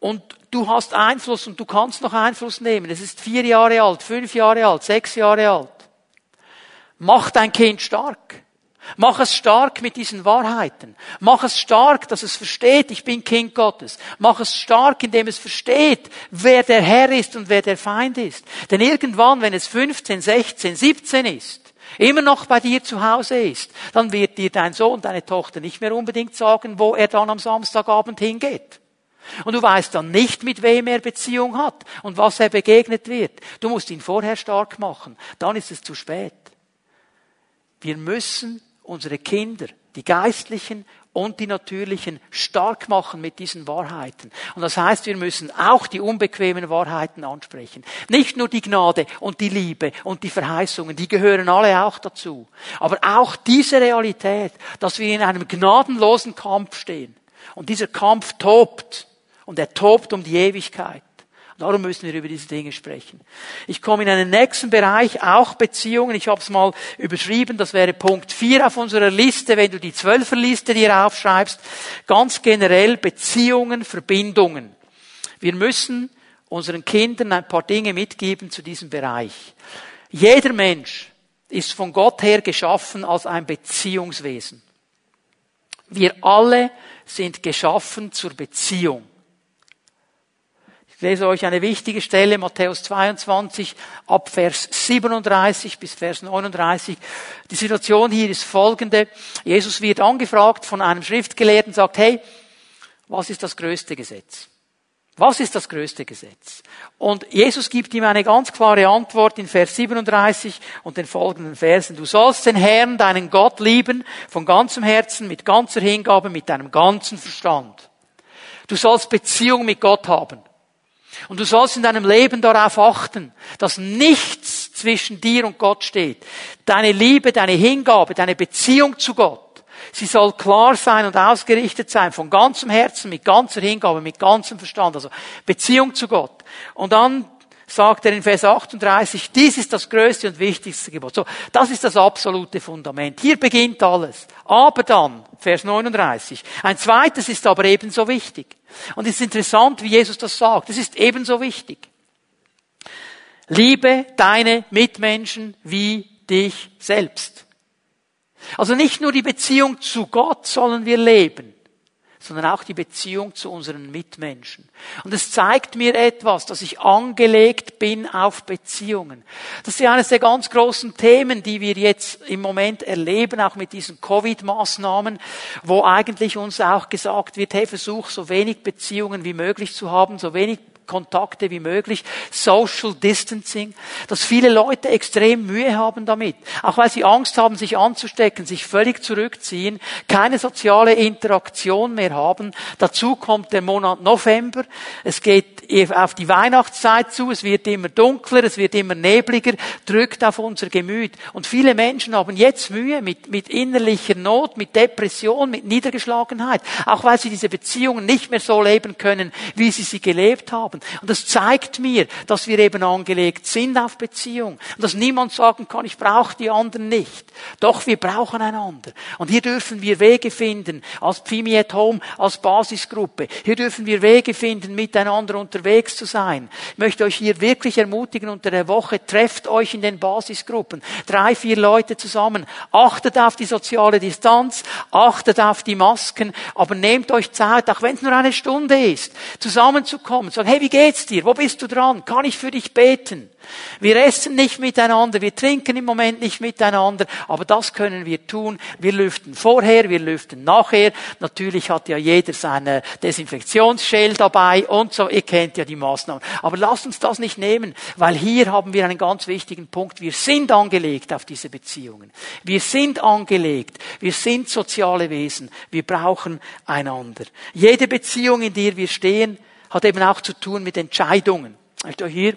und du hast Einfluss und du kannst noch Einfluss nehmen. Es ist vier Jahre alt, fünf Jahre alt, sechs Jahre alt. Mach dein Kind stark. Mach es stark mit diesen Wahrheiten. Mach es stark, dass es versteht, ich bin Kind Gottes. Mach es stark, indem es versteht, wer der Herr ist und wer der Feind ist. Denn irgendwann, wenn es 15, 16, 17 ist, immer noch bei dir zu Hause ist, dann wird dir dein Sohn, deine Tochter nicht mehr unbedingt sagen, wo er dann am Samstagabend hingeht. Und du weißt dann nicht, mit wem er Beziehung hat und was er begegnet wird. Du musst ihn vorher stark machen. Dann ist es zu spät. Wir müssen unsere Kinder, die geistlichen und die natürlichen, stark machen mit diesen Wahrheiten. Und das heißt, wir müssen auch die unbequemen Wahrheiten ansprechen. Nicht nur die Gnade und die Liebe und die Verheißungen, die gehören alle auch dazu. Aber auch diese Realität, dass wir in einem gnadenlosen Kampf stehen. Und dieser Kampf tobt. Und er tobt um die Ewigkeit. Darum müssen wir über diese Dinge sprechen. Ich komme in einen nächsten Bereich, auch Beziehungen. Ich habe es mal überschrieben, das wäre Punkt 4 auf unserer Liste, wenn du die Zwölferliste dir aufschreibst. Ganz generell Beziehungen, Verbindungen. Wir müssen unseren Kindern ein paar Dinge mitgeben zu diesem Bereich. Jeder Mensch ist von Gott her geschaffen als ein Beziehungswesen. Wir alle sind geschaffen zur Beziehung. Ich lese euch eine wichtige Stelle, Matthäus 22, ab Vers 37 bis Vers 39. Die Situation hier ist folgende. Jesus wird angefragt von einem Schriftgelehrten, sagt, hey, was ist das größte Gesetz? Was ist das größte Gesetz? Und Jesus gibt ihm eine ganz klare Antwort in Vers 37 und den folgenden Versen. Du sollst den Herrn, deinen Gott lieben, von ganzem Herzen, mit ganzer Hingabe, mit deinem ganzen Verstand. Du sollst Beziehung mit Gott haben. Und du sollst in deinem Leben darauf achten, dass nichts zwischen dir und Gott steht. Deine Liebe, deine Hingabe, deine Beziehung zu Gott Sie soll klar sein und ausgerichtet sein, von ganzem Herzen, mit ganzer Hingabe, mit ganzem Verstand, also Beziehung zu Gott. Und dann sagt er in Vers 38, dies ist das größte und wichtigste Gebot. So, das ist das absolute Fundament. Hier beginnt alles. Aber dann, Vers 39, ein zweites ist aber ebenso wichtig. Und es ist interessant, wie Jesus das sagt. Es ist ebenso wichtig. Liebe deine Mitmenschen wie dich selbst. Also nicht nur die Beziehung zu Gott sollen wir leben, sondern auch die Beziehung zu unseren Mitmenschen. Und es zeigt mir etwas, dass ich angelegt bin auf Beziehungen. Das ist eines der ganz großen Themen, die wir jetzt im Moment erleben, auch mit diesen Covid-Maßnahmen, wo eigentlich uns auch gesagt wird, hey, versuch so wenig Beziehungen wie möglich zu haben, so wenig Kontakte wie möglich, Social Distancing, dass viele Leute extrem Mühe haben damit, auch weil sie Angst haben, sich anzustecken, sich völlig zurückziehen, keine soziale Interaktion mehr haben. Dazu kommt der Monat November, es geht auf die Weihnachtszeit zu, es wird immer dunkler, es wird immer nebliger, drückt auf unser Gemüt. Und viele Menschen haben jetzt Mühe mit, mit innerlicher Not, mit Depression, mit Niedergeschlagenheit, auch weil sie diese Beziehungen nicht mehr so leben können, wie sie sie gelebt haben. Und das zeigt mir, dass wir eben angelegt sind auf Beziehung. Und dass niemand sagen kann, ich brauche die anderen nicht. Doch wir brauchen einander. Und hier dürfen wir Wege finden, als Pfimi at Home, als Basisgruppe. Hier dürfen wir Wege finden, miteinander unterwegs zu sein. Ich möchte euch hier wirklich ermutigen, unter der Woche trefft euch in den Basisgruppen. Drei, vier Leute zusammen. Achtet auf die soziale Distanz, achtet auf die Masken, aber nehmt euch Zeit, auch wenn es nur eine Stunde ist, zusammenzukommen. Sagen, hey, wie geht's dir? Wo bist du dran? Kann ich für dich beten? Wir essen nicht miteinander, wir trinken im Moment nicht miteinander, aber das können wir tun. Wir lüften vorher, wir lüften nachher. Natürlich hat ja jeder seine Desinfektionsschell dabei und so. Ihr kennt ja die Maßnahmen. Aber lasst uns das nicht nehmen, weil hier haben wir einen ganz wichtigen Punkt. Wir sind angelegt auf diese Beziehungen. Wir sind angelegt. Wir sind soziale Wesen. Wir brauchen einander. Jede Beziehung, in der wir stehen, hat eben auch zu tun mit Entscheidungen. Ich möchte hier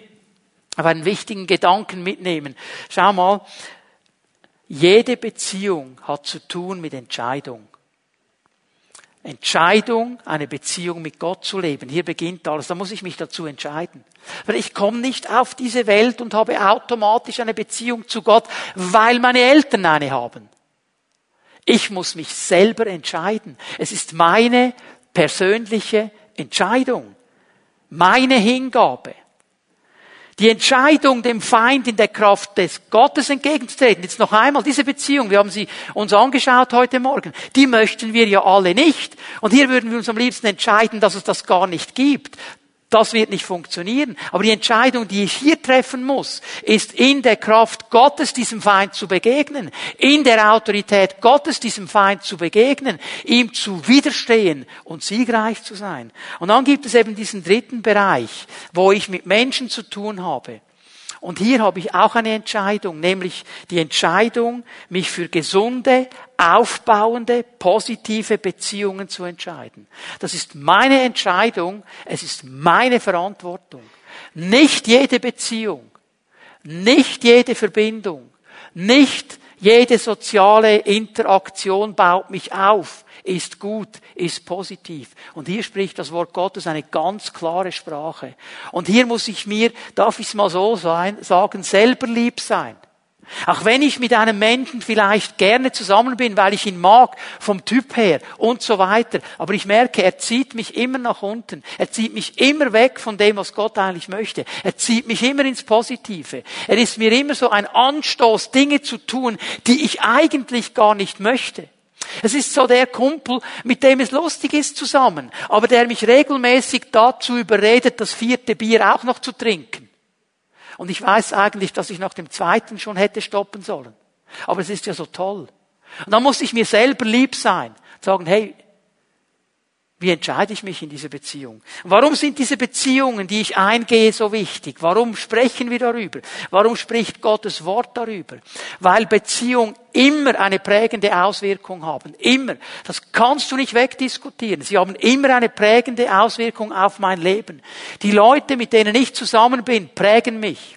aber einen wichtigen Gedanken mitnehmen. Schau mal, jede Beziehung hat zu tun mit Entscheidung. Entscheidung, eine Beziehung mit Gott zu leben. Hier beginnt alles. Da muss ich mich dazu entscheiden. Weil ich komme nicht auf diese Welt und habe automatisch eine Beziehung zu Gott, weil meine Eltern eine haben. Ich muss mich selber entscheiden. Es ist meine persönliche Entscheidung. Meine Hingabe. Die Entscheidung, dem Feind in der Kraft des Gottes entgegenzutreten. Jetzt noch einmal, diese Beziehung, wir haben sie uns angeschaut heute Morgen, die möchten wir ja alle nicht. Und hier würden wir uns am liebsten entscheiden, dass es das gar nicht gibt. Das wird nicht funktionieren. Aber die Entscheidung, die ich hier treffen muss, ist in der Kraft Gottes diesem Feind zu begegnen, in der Autorität Gottes diesem Feind zu begegnen, ihm zu widerstehen und siegreich zu sein. Und dann gibt es eben diesen dritten Bereich, wo ich mit Menschen zu tun habe. Und hier habe ich auch eine Entscheidung, nämlich die Entscheidung, mich für gesunde, aufbauende, positive Beziehungen zu entscheiden. Das ist meine Entscheidung, es ist meine Verantwortung. Nicht jede Beziehung, nicht jede Verbindung, nicht jede soziale Interaktion baut mich auf ist gut, ist positiv. Und hier spricht das Wort Gottes eine ganz klare Sprache. Und hier muss ich mir, darf ich es mal so sein, sagen, selber lieb sein. Auch wenn ich mit einem Menschen vielleicht gerne zusammen bin, weil ich ihn mag, vom Typ her und so weiter. Aber ich merke, er zieht mich immer nach unten. Er zieht mich immer weg von dem, was Gott eigentlich möchte. Er zieht mich immer ins Positive. Er ist mir immer so ein Anstoß, Dinge zu tun, die ich eigentlich gar nicht möchte. Es ist so der Kumpel, mit dem es lustig ist zusammen, aber der mich regelmäßig dazu überredet, das vierte Bier auch noch zu trinken. Und ich weiß eigentlich, dass ich nach dem zweiten schon hätte stoppen sollen. Aber es ist ja so toll. Und dann muss ich mir selber lieb sein. Sagen, hey, Wie entscheide ich mich in dieser Beziehung? Warum sind diese Beziehungen, die ich eingehe, so wichtig? Warum sprechen wir darüber? Warum spricht Gottes Wort darüber? Weil Beziehungen immer eine prägende Auswirkung haben. Immer. Das kannst du nicht wegdiskutieren. Sie haben immer eine prägende Auswirkung auf mein Leben. Die Leute, mit denen ich zusammen bin, prägen mich.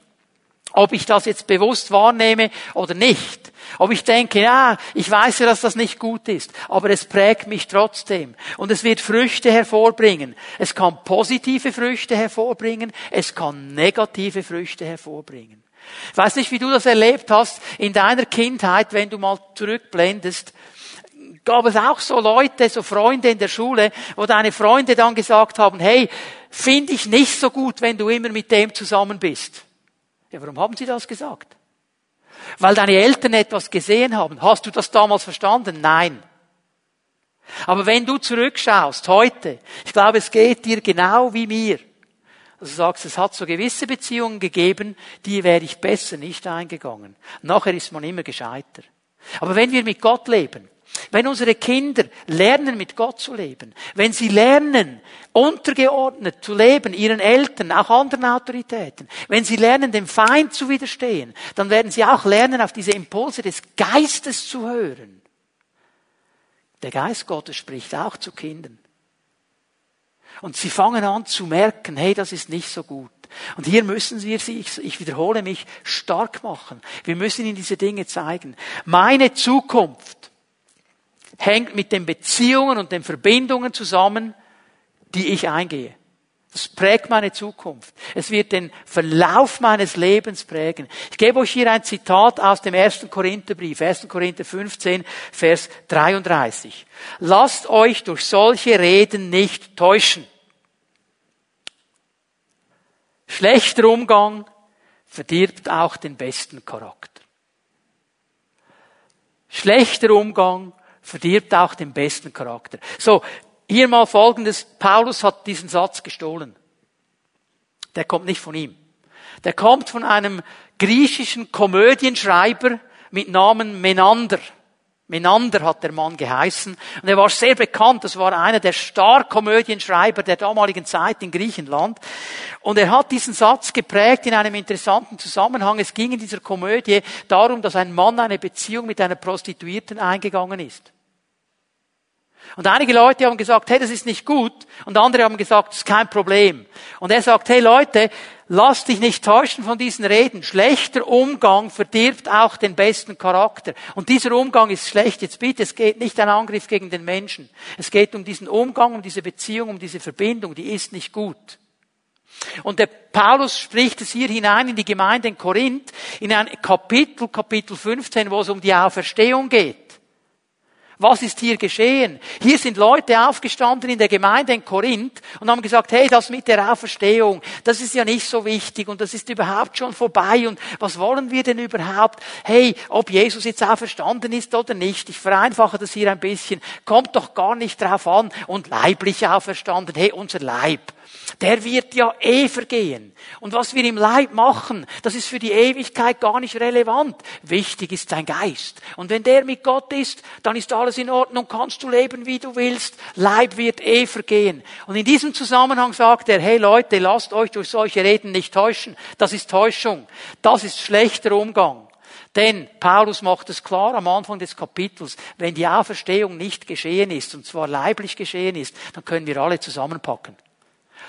Ob ich das jetzt bewusst wahrnehme oder nicht. Ob ich denke, ja, ich weiß ja, dass das nicht gut ist, aber es prägt mich trotzdem. Und es wird Früchte hervorbringen. Es kann positive Früchte hervorbringen, es kann negative Früchte hervorbringen. Ich weiß nicht, wie du das erlebt hast in deiner Kindheit, wenn du mal zurückblendest. Gab es auch so Leute, so Freunde in der Schule, wo deine Freunde dann gesagt haben, hey, finde ich nicht so gut, wenn du immer mit dem zusammen bist. Ja, warum haben sie das gesagt? Weil deine Eltern etwas gesehen haben. Hast du das damals verstanden? Nein. Aber wenn du zurückschaust, heute, ich glaube, es geht dir genau wie mir. Also du sagst, es hat so gewisse Beziehungen gegeben, die wäre ich besser nicht eingegangen. Nachher ist man immer gescheiter. Aber wenn wir mit Gott leben, wenn unsere Kinder lernen, mit Gott zu leben, wenn sie lernen, untergeordnet zu leben, ihren Eltern, auch anderen Autoritäten, wenn sie lernen, dem Feind zu widerstehen, dann werden sie auch lernen, auf diese Impulse des Geistes zu hören. Der Geist Gottes spricht auch zu Kindern. Und sie fangen an zu merken, hey, das ist nicht so gut. Und hier müssen wir sie, ich wiederhole mich, stark machen. Wir müssen ihnen diese Dinge zeigen. Meine Zukunft hängt mit den Beziehungen und den Verbindungen zusammen, die ich eingehe. Das prägt meine Zukunft. Es wird den Verlauf meines Lebens prägen. Ich gebe euch hier ein Zitat aus dem ersten Korintherbrief, 1. Korinther 15, Vers 33. Lasst euch durch solche Reden nicht täuschen. Schlechter Umgang verdirbt auch den besten Charakter. Schlechter Umgang verdirbt auch den besten Charakter. So, hier mal folgendes. Paulus hat diesen Satz gestohlen. Der kommt nicht von ihm. Der kommt von einem griechischen Komödienschreiber mit Namen Menander. Menander hat der Mann geheißen. Und er war sehr bekannt. Das war einer der Star-Komödienschreiber der damaligen Zeit in Griechenland. Und er hat diesen Satz geprägt in einem interessanten Zusammenhang. Es ging in dieser Komödie darum, dass ein Mann eine Beziehung mit einer Prostituierten eingegangen ist. Und einige Leute haben gesagt, hey, das ist nicht gut. Und andere haben gesagt, das ist kein Problem. Und er sagt, hey Leute, lass dich nicht täuschen von diesen Reden. Schlechter Umgang verdirbt auch den besten Charakter. Und dieser Umgang ist schlecht. Jetzt bitte, es geht nicht ein Angriff gegen den Menschen. Es geht um diesen Umgang, um diese Beziehung, um diese Verbindung. Die ist nicht gut. Und der Paulus spricht es hier hinein in die Gemeinde in Korinth, in ein Kapitel, Kapitel 15, wo es um die Auferstehung geht. Was ist hier geschehen? Hier sind Leute aufgestanden in der Gemeinde in Korinth und haben gesagt, hey, das mit der Auferstehung, das ist ja nicht so wichtig und das ist überhaupt schon vorbei und was wollen wir denn überhaupt? Hey, ob Jesus jetzt auferstanden ist oder nicht, ich vereinfache das hier ein bisschen, kommt doch gar nicht drauf an und leiblich auferstanden, hey, unser Leib, der wird ja eh vergehen. Und was wir im Leib machen, das ist für die Ewigkeit gar nicht relevant. Wichtig ist dein Geist. Und wenn der mit Gott ist, dann ist alles in Ordnung, kannst du leben, wie du willst. Leib wird eh vergehen. Und in diesem Zusammenhang sagt er, hey Leute, lasst euch durch solche Reden nicht täuschen. Das ist Täuschung. Das ist schlechter Umgang. Denn Paulus macht es klar am Anfang des Kapitels, wenn die Auferstehung nicht geschehen ist, und zwar leiblich geschehen ist, dann können wir alle zusammenpacken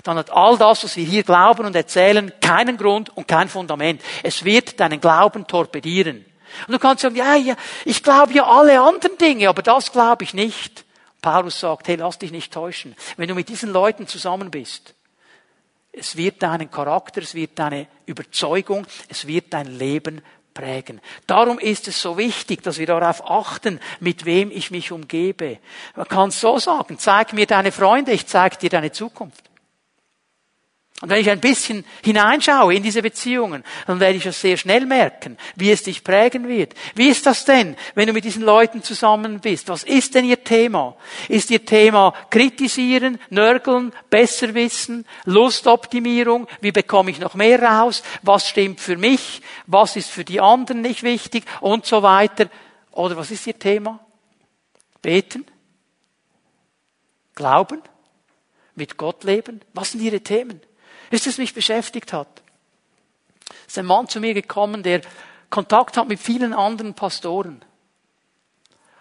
dann hat all das, was wir hier glauben und erzählen, keinen Grund und kein Fundament. Es wird deinen Glauben torpedieren. Und du kannst sagen, ja, ja, ich glaube ja alle anderen Dinge, aber das glaube ich nicht. Paulus sagt, hey, lass dich nicht täuschen. Wenn du mit diesen Leuten zusammen bist, es wird deinen Charakter, es wird deine Überzeugung, es wird dein Leben prägen. Darum ist es so wichtig, dass wir darauf achten, mit wem ich mich umgebe. Man kann es so sagen, zeig mir deine Freunde, ich zeig dir deine Zukunft. Und wenn ich ein bisschen hineinschaue in diese Beziehungen, dann werde ich das sehr schnell merken, wie es dich prägen wird. Wie ist das denn, wenn du mit diesen Leuten zusammen bist? Was ist denn ihr Thema? Ist ihr Thema kritisieren, nörgeln, besser wissen, Lustoptimierung? Wie bekomme ich noch mehr raus? Was stimmt für mich? Was ist für die anderen nicht wichtig? Und so weiter. Oder was ist ihr Thema? Beten? Glauben? mit Gott leben? Was sind ihre Themen? Ist es mich beschäftigt hat? Es ist ein Mann zu mir gekommen, der Kontakt hat mit vielen anderen Pastoren.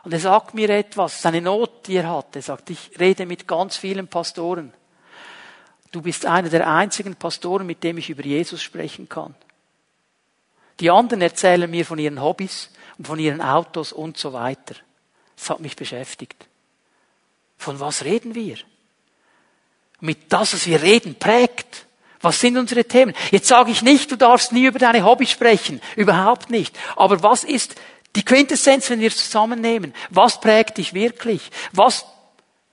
Und er sagt mir etwas, seine Not, die er hat. Er sagt, ich rede mit ganz vielen Pastoren. Du bist einer der einzigen Pastoren, mit dem ich über Jesus sprechen kann. Die anderen erzählen mir von ihren Hobbys und von ihren Autos und so weiter. Das hat mich beschäftigt. Von was reden wir? Mit das, was wir reden, prägt. Was sind unsere Themen? Jetzt sage ich nicht, du darfst nie über deine Hobbys sprechen. Überhaupt nicht. Aber was ist die Quintessenz, wenn wir es zusammennehmen? Was prägt dich wirklich? Was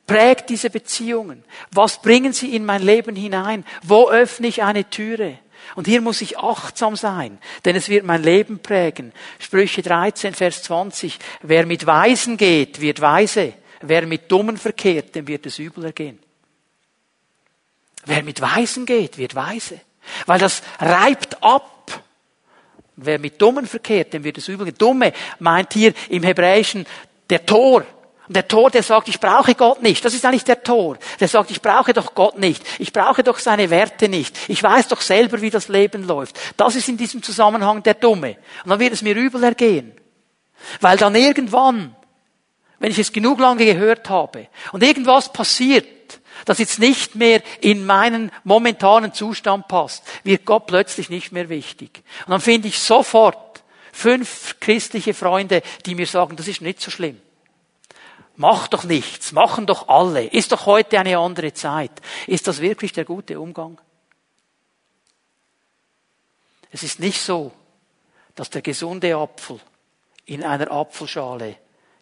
prägt diese Beziehungen? Was bringen sie in mein Leben hinein? Wo öffne ich eine Türe? Und hier muss ich achtsam sein, denn es wird mein Leben prägen. Sprüche 13, Vers 20. Wer mit Weisen geht, wird weise. Wer mit Dummen verkehrt, dem wird es übel ergehen. Wer mit Weisen geht, wird weise. Weil das reibt ab. Wer mit Dummen verkehrt, dem wird es übel. Dumme meint hier im Hebräischen der Tor. Der Tor, der sagt, ich brauche Gott nicht. Das ist eigentlich der Tor. Der sagt, ich brauche doch Gott nicht. Ich brauche doch seine Werte nicht. Ich weiß doch selber, wie das Leben läuft. Das ist in diesem Zusammenhang der Dumme. Und dann wird es mir übel ergehen. Weil dann irgendwann, wenn ich es genug lange gehört habe und irgendwas passiert, das jetzt nicht mehr in meinen momentanen Zustand passt, wird Gott plötzlich nicht mehr wichtig. Und dann finde ich sofort fünf christliche Freunde, die mir sagen, das ist nicht so schlimm. Mach doch nichts, machen doch alle. Ist doch heute eine andere Zeit. Ist das wirklich der gute Umgang? Es ist nicht so, dass der gesunde Apfel in einer Apfelschale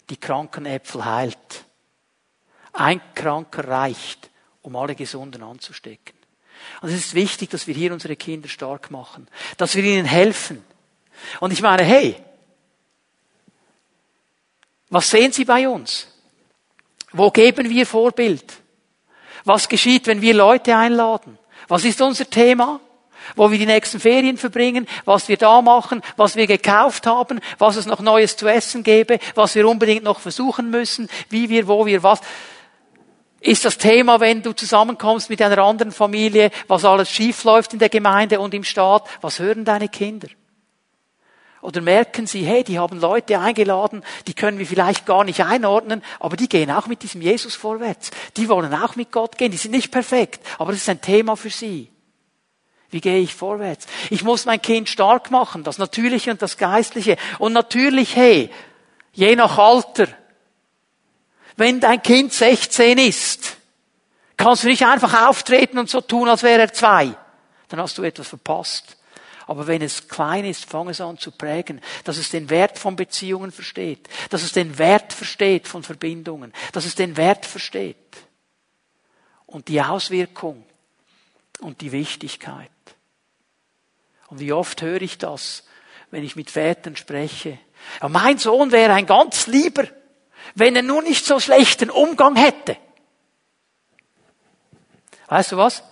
die kranken Äpfel heilt. Ein Kranker reicht, um alle Gesunden anzustecken. Und es ist wichtig, dass wir hier unsere Kinder stark machen, dass wir ihnen helfen. Und ich meine, hey, was sehen Sie bei uns? Wo geben wir Vorbild? Was geschieht, wenn wir Leute einladen? Was ist unser Thema? Wo wir die nächsten Ferien verbringen, was wir da machen, was wir gekauft haben, was es noch Neues zu essen gäbe, was wir unbedingt noch versuchen müssen, wie wir, wo wir, was. Ist das Thema, wenn du zusammenkommst mit einer anderen Familie, was alles schief läuft in der Gemeinde und im Staat? Was hören deine Kinder? Oder merken sie, hey, die haben Leute eingeladen, die können wir vielleicht gar nicht einordnen, aber die gehen auch mit diesem Jesus vorwärts. Die wollen auch mit Gott gehen. Die sind nicht perfekt, aber das ist ein Thema für sie. Wie gehe ich vorwärts? Ich muss mein Kind stark machen, das Natürliche und das Geistliche. Und natürlich, hey, je nach Alter, wenn dein Kind 16 ist, kannst du nicht einfach auftreten und so tun, als wäre er zwei. Dann hast du etwas verpasst. Aber wenn es klein ist, fang es an zu prägen, dass es den Wert von Beziehungen versteht, dass es den Wert versteht von Verbindungen, dass es den Wert versteht und die Auswirkung und die Wichtigkeit. Und wie oft höre ich das, wenn ich mit Vätern spreche. Ja, mein Sohn wäre ein ganz lieber, wenn er nur nicht so schlechten Umgang hätte. Weißt du was?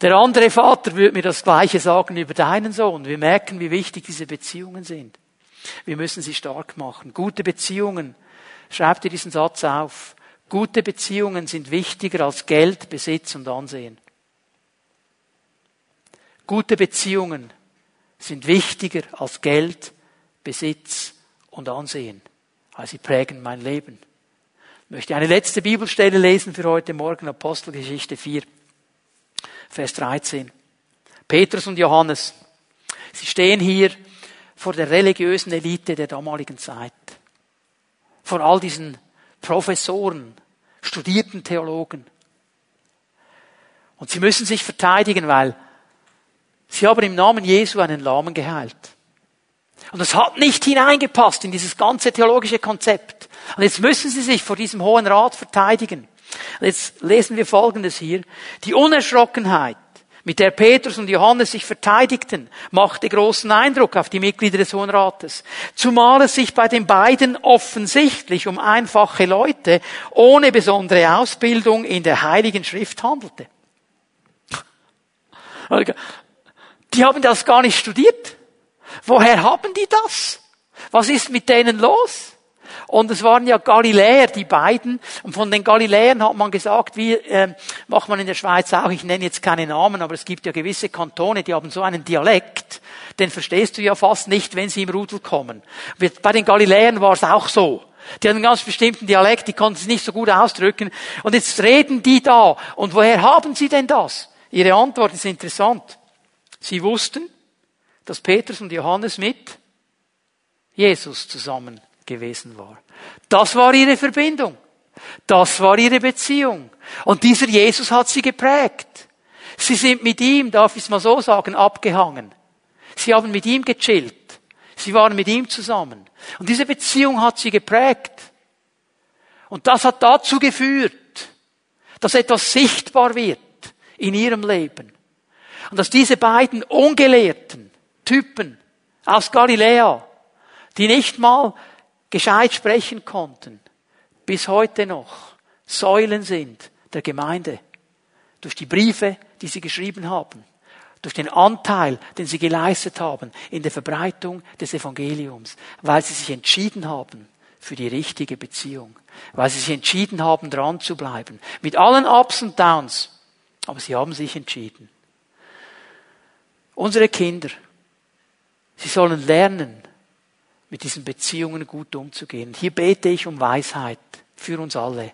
Der andere Vater würde mir das Gleiche sagen über deinen Sohn. Wir merken, wie wichtig diese Beziehungen sind. Wir müssen sie stark machen. Gute Beziehungen. Schreib dir diesen Satz auf. Gute Beziehungen sind wichtiger als Geld, Besitz und Ansehen. Gute Beziehungen sind wichtiger als Geld, Besitz und Ansehen. Weil sie prägen mein Leben. Ich möchte eine letzte Bibelstelle lesen für heute Morgen, Apostelgeschichte 4. Vers 13. Petrus und Johannes, sie stehen hier vor der religiösen Elite der damaligen Zeit. Vor all diesen Professoren, studierten Theologen. Und sie müssen sich verteidigen, weil sie haben im Namen Jesu einen Lahmen geheilt. Und das hat nicht hineingepasst in dieses ganze theologische Konzept. Und jetzt müssen sie sich vor diesem Hohen Rat verteidigen. Jetzt lesen wir Folgendes hier. Die Unerschrockenheit, mit der Petrus und Johannes sich verteidigten, machte großen Eindruck auf die Mitglieder des Hohen Rates. Zumal es sich bei den beiden offensichtlich um einfache Leute ohne besondere Ausbildung in der Heiligen Schrift handelte. Die haben das gar nicht studiert. Woher haben die das? Was ist mit denen los? Und es waren ja Galiläer, die beiden. Und von den Galiläern hat man gesagt, wie äh, macht man in der Schweiz auch, ich nenne jetzt keine Namen, aber es gibt ja gewisse Kantone, die haben so einen Dialekt, den verstehst du ja fast nicht, wenn sie im Rudel kommen. Bei den Galiläern war es auch so. Die hatten einen ganz bestimmten Dialekt, die konnten sich nicht so gut ausdrücken. Und jetzt reden die da. Und woher haben sie denn das? Ihre Antwort ist interessant. Sie wussten, dass Petrus und Johannes mit Jesus zusammen gewesen war. Das war ihre Verbindung. Das war ihre Beziehung. Und dieser Jesus hat sie geprägt. Sie sind mit ihm, darf ich es mal so sagen, abgehangen. Sie haben mit ihm gechillt. Sie waren mit ihm zusammen. Und diese Beziehung hat sie geprägt. Und das hat dazu geführt, dass etwas sichtbar wird in ihrem Leben. Und dass diese beiden ungelehrten Typen aus Galiläa, die nicht mal gescheit sprechen konnten, bis heute noch Säulen sind der Gemeinde. Durch die Briefe, die sie geschrieben haben. Durch den Anteil, den sie geleistet haben in der Verbreitung des Evangeliums. Weil sie sich entschieden haben für die richtige Beziehung. Weil sie sich entschieden haben, dran zu bleiben. Mit allen Ups und Downs. Aber sie haben sich entschieden. Unsere Kinder, sie sollen lernen, mit diesen Beziehungen gut umzugehen. Hier bete ich um Weisheit für uns alle.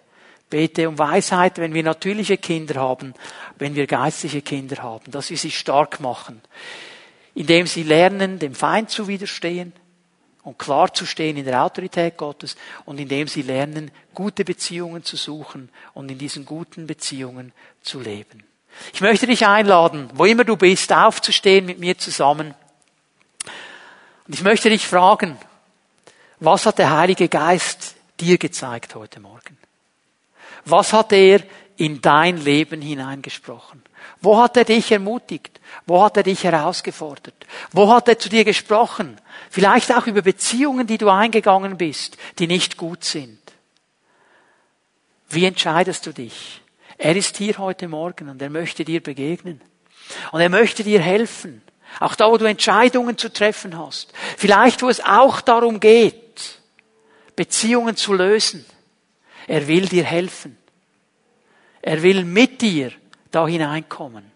Bete um Weisheit, wenn wir natürliche Kinder haben, wenn wir geistliche Kinder haben, dass wir sie stark machen, indem sie lernen, dem Feind zu widerstehen und klar zu stehen in der Autorität Gottes und indem sie lernen, gute Beziehungen zu suchen und in diesen guten Beziehungen zu leben. Ich möchte dich einladen, wo immer du bist, aufzustehen mit mir zusammen. Und ich möchte dich fragen, was hat der Heilige Geist dir gezeigt heute Morgen? Was hat er in dein Leben hineingesprochen? Wo hat er dich ermutigt? Wo hat er dich herausgefordert? Wo hat er zu dir gesprochen? Vielleicht auch über Beziehungen, die du eingegangen bist, die nicht gut sind. Wie entscheidest du dich? Er ist hier heute Morgen und er möchte dir begegnen. Und er möchte dir helfen. Auch da, wo du Entscheidungen zu treffen hast. Vielleicht, wo es auch darum geht, Beziehungen zu lösen. Er will dir helfen. Er will mit dir da hineinkommen.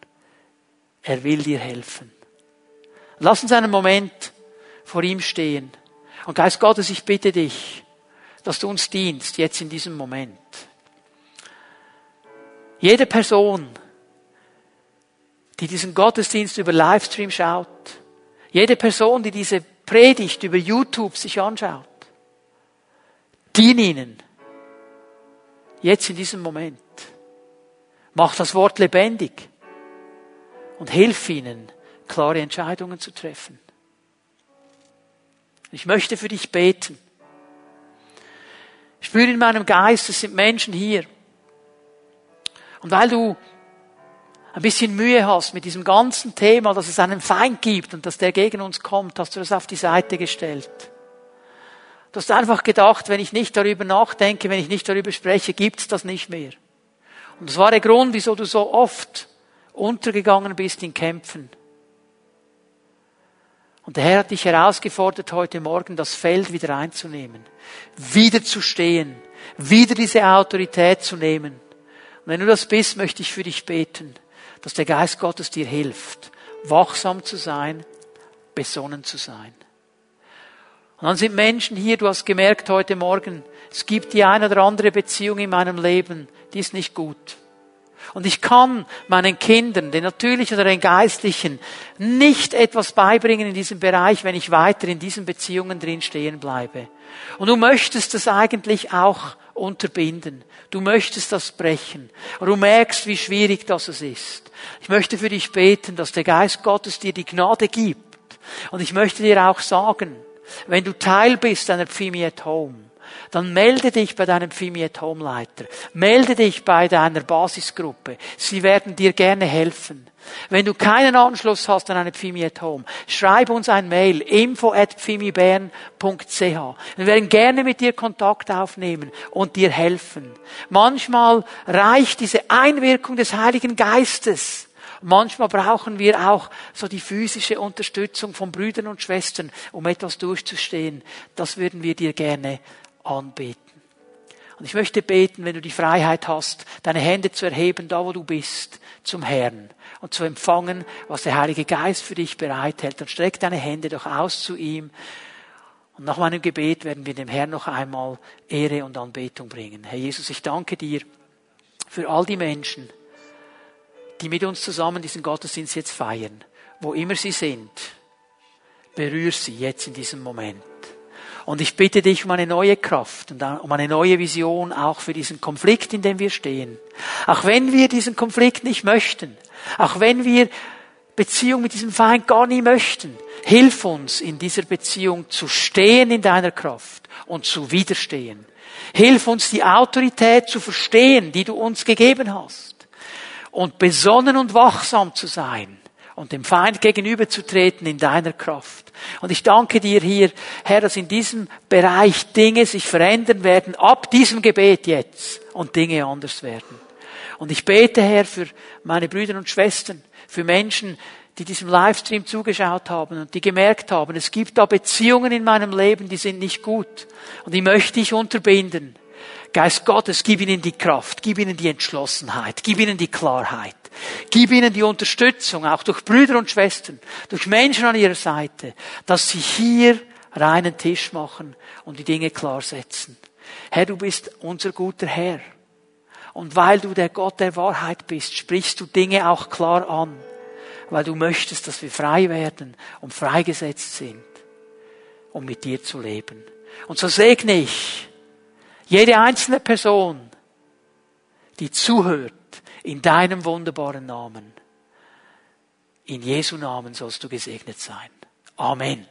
Er will dir helfen. Lass uns einen Moment vor ihm stehen. Und Geist Gottes, ich bitte dich, dass du uns dienst, jetzt in diesem Moment. Jede Person, die diesen Gottesdienst über Livestream schaut, jede Person, die diese Predigt über YouTube sich anschaut, Dien ihnen. Jetzt in diesem Moment. Mach das Wort lebendig. Und hilf ihnen, klare Entscheidungen zu treffen. Ich möchte für dich beten. Ich spüre in meinem Geist, es sind Menschen hier. Und weil du ein bisschen Mühe hast mit diesem ganzen Thema, dass es einen Feind gibt und dass der gegen uns kommt, hast du das auf die Seite gestellt. Du hast einfach gedacht, wenn ich nicht darüber nachdenke, wenn ich nicht darüber spreche, gibt's das nicht mehr. Und das war der Grund, wieso du so oft untergegangen bist in Kämpfen. Und der Herr hat dich herausgefordert, heute Morgen das Feld wieder einzunehmen, wieder zu stehen, wieder diese Autorität zu nehmen. Und wenn du das bist, möchte ich für dich beten, dass der Geist Gottes dir hilft, wachsam zu sein, besonnen zu sein. Und dann sind Menschen hier, du hast gemerkt heute Morgen, es gibt die eine oder andere Beziehung in meinem Leben, die ist nicht gut. Und ich kann meinen Kindern, den natürlichen oder den geistlichen, nicht etwas beibringen in diesem Bereich, wenn ich weiter in diesen Beziehungen drin stehen bleibe. Und du möchtest das eigentlich auch unterbinden. Du möchtest das brechen. Und du merkst, wie schwierig das ist. Ich möchte für dich beten, dass der Geist Gottes dir die Gnade gibt. Und ich möchte dir auch sagen, wenn du Teil bist einer Pfimi at Home, dann melde dich bei deinem Pfimi at Home Leiter. Melde dich bei deiner Basisgruppe. Sie werden dir gerne helfen. Wenn du keinen Anschluss hast an eine Pfimi at Home, schreib uns ein Mail, info at pfimibern.ch. Wir werden gerne mit dir Kontakt aufnehmen und dir helfen. Manchmal reicht diese Einwirkung des Heiligen Geistes Manchmal brauchen wir auch so die physische Unterstützung von Brüdern und Schwestern, um etwas durchzustehen. Das würden wir dir gerne anbeten. Und ich möchte beten, wenn du die Freiheit hast, deine Hände zu erheben, da wo du bist, zum Herrn und zu empfangen, was der Heilige Geist für dich bereithält. Dann streck deine Hände doch aus zu ihm. Und nach meinem Gebet werden wir dem Herrn noch einmal Ehre und Anbetung bringen. Herr Jesus, ich danke dir für all die Menschen, die mit uns zusammen diesen Gottesdienst jetzt feiern, wo immer sie sind. Berühr sie jetzt in diesem Moment. Und ich bitte dich um eine neue Kraft und um eine neue Vision auch für diesen Konflikt, in dem wir stehen. Auch wenn wir diesen Konflikt nicht möchten, auch wenn wir Beziehung mit diesem Feind gar nie möchten, hilf uns in dieser Beziehung zu stehen in deiner Kraft und zu widerstehen. Hilf uns die Autorität zu verstehen, die du uns gegeben hast und besonnen und wachsam zu sein und dem Feind gegenüberzutreten in deiner Kraft. Und ich danke dir hier, Herr, dass in diesem Bereich Dinge sich verändern werden, ab diesem Gebet jetzt und Dinge anders werden. Und ich bete, Herr, für meine Brüder und Schwestern, für Menschen, die diesem Livestream zugeschaut haben und die gemerkt haben, es gibt da Beziehungen in meinem Leben, die sind nicht gut. Und die möchte ich unterbinden. Geist Gottes, gib ihnen die Kraft, gib ihnen die Entschlossenheit, gib ihnen die Klarheit. Gib ihnen die Unterstützung, auch durch Brüder und Schwestern, durch Menschen an ihrer Seite, dass sie hier reinen Tisch machen und die Dinge klar setzen. Herr, du bist unser guter Herr. Und weil du der Gott der Wahrheit bist, sprichst du Dinge auch klar an, weil du möchtest, dass wir frei werden und freigesetzt sind, um mit dir zu leben. Und so segne ich jede einzelne Person, die zuhört, in deinem wunderbaren Namen. In Jesu Namen sollst du gesegnet sein. Amen.